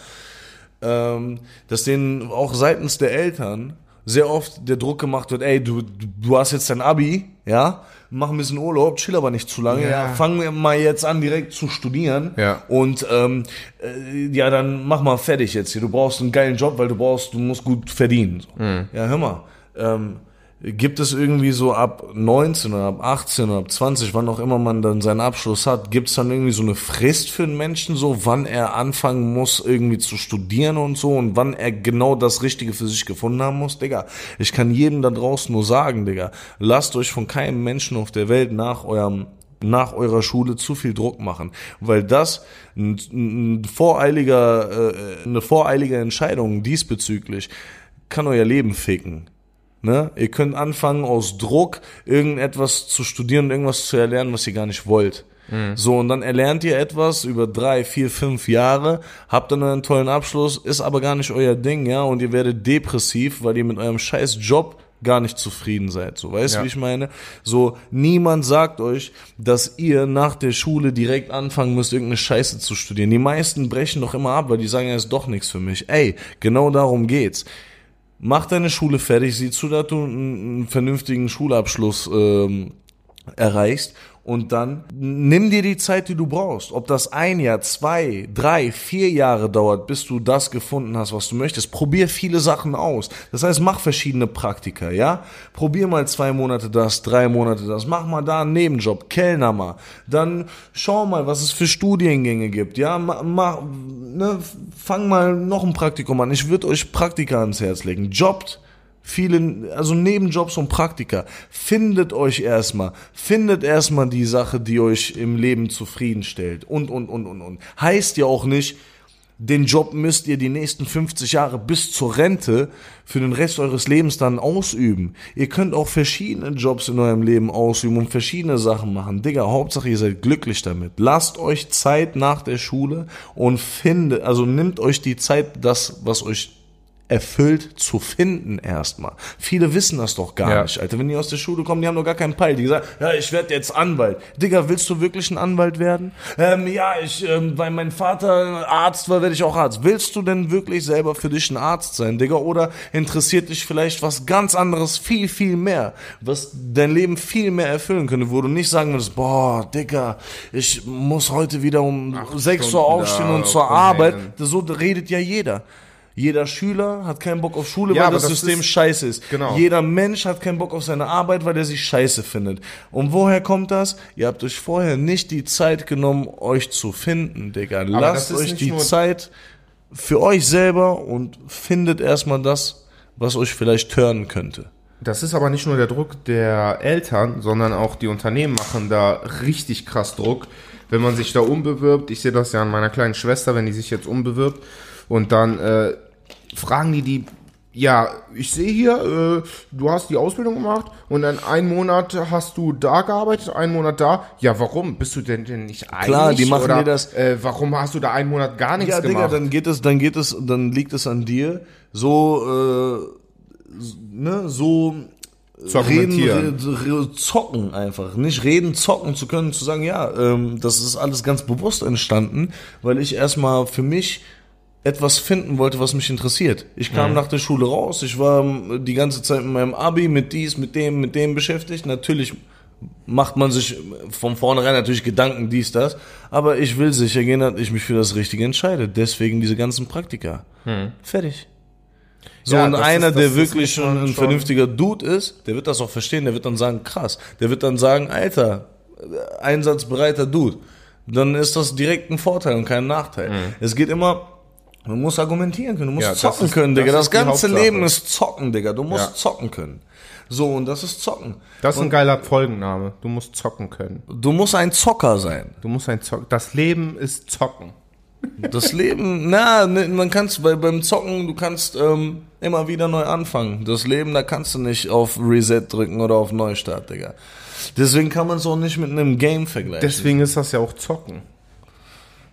ähm, dass denen auch seitens der Eltern sehr oft der Druck gemacht wird, ey, du, du hast jetzt dein Abi, ja, mach ein bisschen Urlaub, chill aber nicht zu lange, ja. Ja. fang mir mal jetzt an, direkt zu studieren Ja. und ähm, äh, ja, dann mach mal fertig jetzt hier, du brauchst einen geilen Job, weil du brauchst, du musst gut verdienen. So. Mhm. Ja, hör mal, ähm, gibt es irgendwie so ab 19 oder ab 18 oder ab 20, wann auch immer man dann seinen Abschluss hat, gibt es dann irgendwie so eine Frist für einen Menschen, so wann er anfangen muss, irgendwie zu studieren und so und wann er genau das Richtige für sich gefunden haben muss, Digga. Ich kann jedem da draußen nur sagen, Digga, lasst euch von keinem Menschen auf der Welt nach eurem nach eurer Schule zu viel Druck machen, weil das ein, ein voreiliger, äh, eine voreilige Entscheidung diesbezüglich kann euer Leben ficken. Ne? Ihr könnt anfangen aus Druck irgendetwas zu studieren und irgendwas zu erlernen, was ihr gar nicht wollt. So, und dann erlernt ihr etwas über drei, vier, fünf Jahre, habt dann einen tollen Abschluss, ist aber gar nicht euer Ding, ja, und ihr werdet depressiv, weil ihr mit eurem scheiß Job gar nicht zufrieden seid. So, weißt du, Ja. wie ich meine? So, niemand sagt euch, dass ihr nach der Schule direkt anfangen müsst, irgendeine Scheiße zu studieren. Die meisten brechen doch immer ab, weil die sagen, ja, ist doch nichts für mich. Ey, genau darum geht's. Mach deine Schule fertig, sieh zu, dass du einen, einen vernünftigen Schulabschluss ähm, erreichst und dann nimm dir die Zeit, die du brauchst. Ob das ein Jahr, zwei, drei, vier Jahre dauert, bis du das gefunden hast, was du möchtest. Probier viele Sachen aus. Das heißt, mach verschiedene Praktika, ja? Probier mal zwei Monate das, drei Monate das. Mach mal da einen Nebenjob, Kellner mal. Dann schau mal, was es für Studiengänge gibt, ja? Ma, ma, ne, fang mal noch ein Praktikum an. Ich würde euch Praktika ans Herz legen. Jobbt viele, also Nebenjobs und Praktika. Findet euch erstmal, findet erstmal die Sache, die euch im Leben zufriedenstellt und, und, und, und, und. Heißt ja auch nicht, den Job müsst ihr die nächsten 50 Jahre bis zur Rente für den Rest eures Lebens dann ausüben. Ihr könnt auch verschiedene Jobs in eurem Leben ausüben und verschiedene Sachen machen. Digga, Hauptsache ihr seid glücklich damit. Lasst euch Zeit nach der Schule und findet, also nimmt euch die Zeit, das, was euch erfüllt zu finden erstmal. Viele wissen das doch gar Ja. nicht, Alter. Wenn die aus der Schule kommen, die haben doch gar keinen Peil. Die sagen, ja, ich werde jetzt Anwalt. Digga, willst du wirklich ein Anwalt werden? Ähm, ja, ich, ähm, weil mein Vater Arzt war, werde ich auch Arzt. Willst du denn wirklich selber für dich ein Arzt sein, Digga? Oder interessiert dich vielleicht was ganz anderes viel, viel mehr, was dein Leben viel mehr erfüllen könnte, wo du nicht sagen würdest, boah, Digga, ich muss heute wieder um Acht 6 Uhr aufstehen und zur. Arbeit. So redet ja jeder. Jeder Schüler hat keinen Bock auf Schule, Ja, weil aber das, das System ist- scheiße ist. Genau. Jeder Mensch hat keinen Bock auf seine Arbeit, weil er sich scheiße findet. Und woher kommt das? Ihr habt euch vorher nicht die Zeit genommen, euch zu finden, Digga. das Lasst euch die Zeit für euch selber und findet erstmal das, was euch vielleicht turnen könnte. Das ist aber nicht nur der Druck der Eltern, sondern auch die Unternehmen machen da richtig krass Druck. Wenn man sich da umbewirbt, ich sehe das ja an meiner kleinen Schwester, wenn die sich jetzt umbewirbt und dann äh, fragen die die, ja, ich sehe hier, äh, du hast die Ausbildung gemacht und dann einen Monat hast du da gearbeitet, einen Monat da. Ja, warum? Bist du denn, denn nicht einig? Klar, die machen Oder, dir das- Äh, warum hast du da einen Monat gar nichts Ja, Digga, gemacht? dann geht es, dann geht es, dann liegt es an dir, so, äh, ne, so Zu argumentieren. reden, re, re, zocken einfach, nicht reden, zocken zu können, zu sagen, ja, ähm, das ist alles ganz bewusst entstanden, weil ich erstmal für mich etwas finden wollte, was mich interessiert. Ich kam nach der Schule raus, ich war ähm, die ganze Zeit mit meinem Abi, mit dies, mit dem, mit dem beschäftigt. Natürlich macht man sich von vornherein natürlich Gedanken, dies, das. Aber ich will sicher gehen, dass ich mich für das Richtige entscheide. Deswegen diese ganzen Praktika. Fertig. So, Ja, und ist- einer, das- der wirklich schon ein vernünftiger Dude ist, der wird das auch verstehen, der wird dann sagen, krass. Der wird dann sagen, Alter, äh, einsatzbereiter Dude. Dann ist das direkt ein Vorteil und kein Nachteil. Es geht immer, man muss argumentieren können, du musst. Ja, das zocken ist- können, das Digga. Das, die ganze. Leben ist zocken, Digga. Du musst Ja. zocken können. So, und das ist zocken. Das ist ein geiler Folgenname. Du musst zocken können. Du musst ein Zocker sein. Du musst ein Zocken. Das Leben ist zocken. Das Leben, na, ne, man kannst bei, beim Zocken, du kannst ähm, immer wieder neu anfangen. Das Leben, da kannst du nicht auf Reset drücken oder auf Neustart, Digga. Deswegen kann man es auch nicht mit einem Game vergleichen. Deswegen ist das ja auch zocken.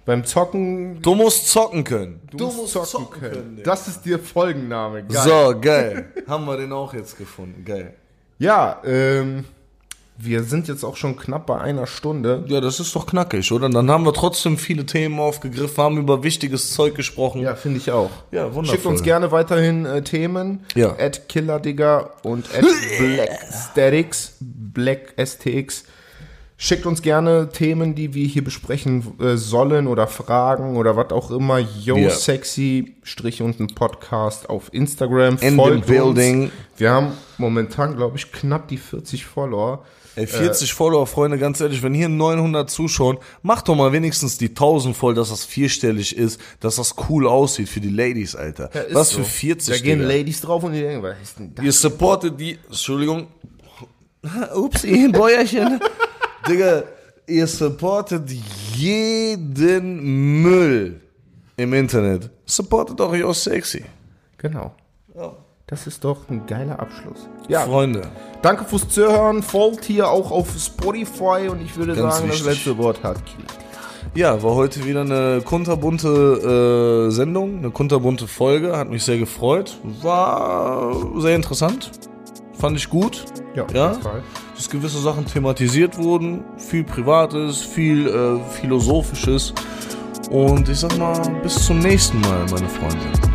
Beim Zocken, du musst zocken können. du, musst zocken, können. das ist dir Folgenname. Geil. So, geil. Haben wir den auch jetzt gefunden. Geil. Ja, ähm, wir sind jetzt auch schon knapp bei einer Stunde. Ja, das ist doch knackig, oder? Dann haben wir trotzdem viele Themen aufgegriffen, haben über wichtiges Zeug gesprochen. Ja, finde ich auch. Ja, wundervoll. Schickt uns gerne weiterhin äh, Themen. Ja. At Killerdigger und at Blackstatics, Black STX. Schickt uns gerne Themen, die wir hier besprechen äh, sollen oder Fragen oder was auch immer. Yo Ja. sexy Strich und ein Podcast auf Instagram. In Folgt the building. Uns. Wir haben momentan, glaube ich, knapp die 40 Follower. Ey, 40 Follower, Freunde, ganz ehrlich, wenn hier 900 zuschauen, macht doch mal wenigstens die 1000 voll, dass das vierstellig ist, dass das cool aussieht für die Ladies, Alter. Ist Was so. für 40, Da gehen. Ladies drauf und die denken, was ist denn das? Ihr supportet die, Entschuldigung. Upsi, Bäuerchen. Digga, ihr supportet jeden Müll im Internet. Supportet auch Yo Sexy. Genau. Das ist doch ein geiler Abschluss. Ja, Freunde. danke fürs Zuhören. Folgt hier auch auf Spotify und ich würde Ganz sagen, das wichtig. letzte Wort hat Kila. Ja, war heute wieder eine kunterbunte äh, Sendung, eine kunterbunte Folge, hat mich sehr gefreut. War sehr interessant. Fand ich gut. Ja, auf ja? jeden Fall. Dass gewisse Sachen thematisiert wurden, viel Privates, viel äh, Philosophisches. Und ich sag mal, bis zum nächsten Mal, meine Freunde.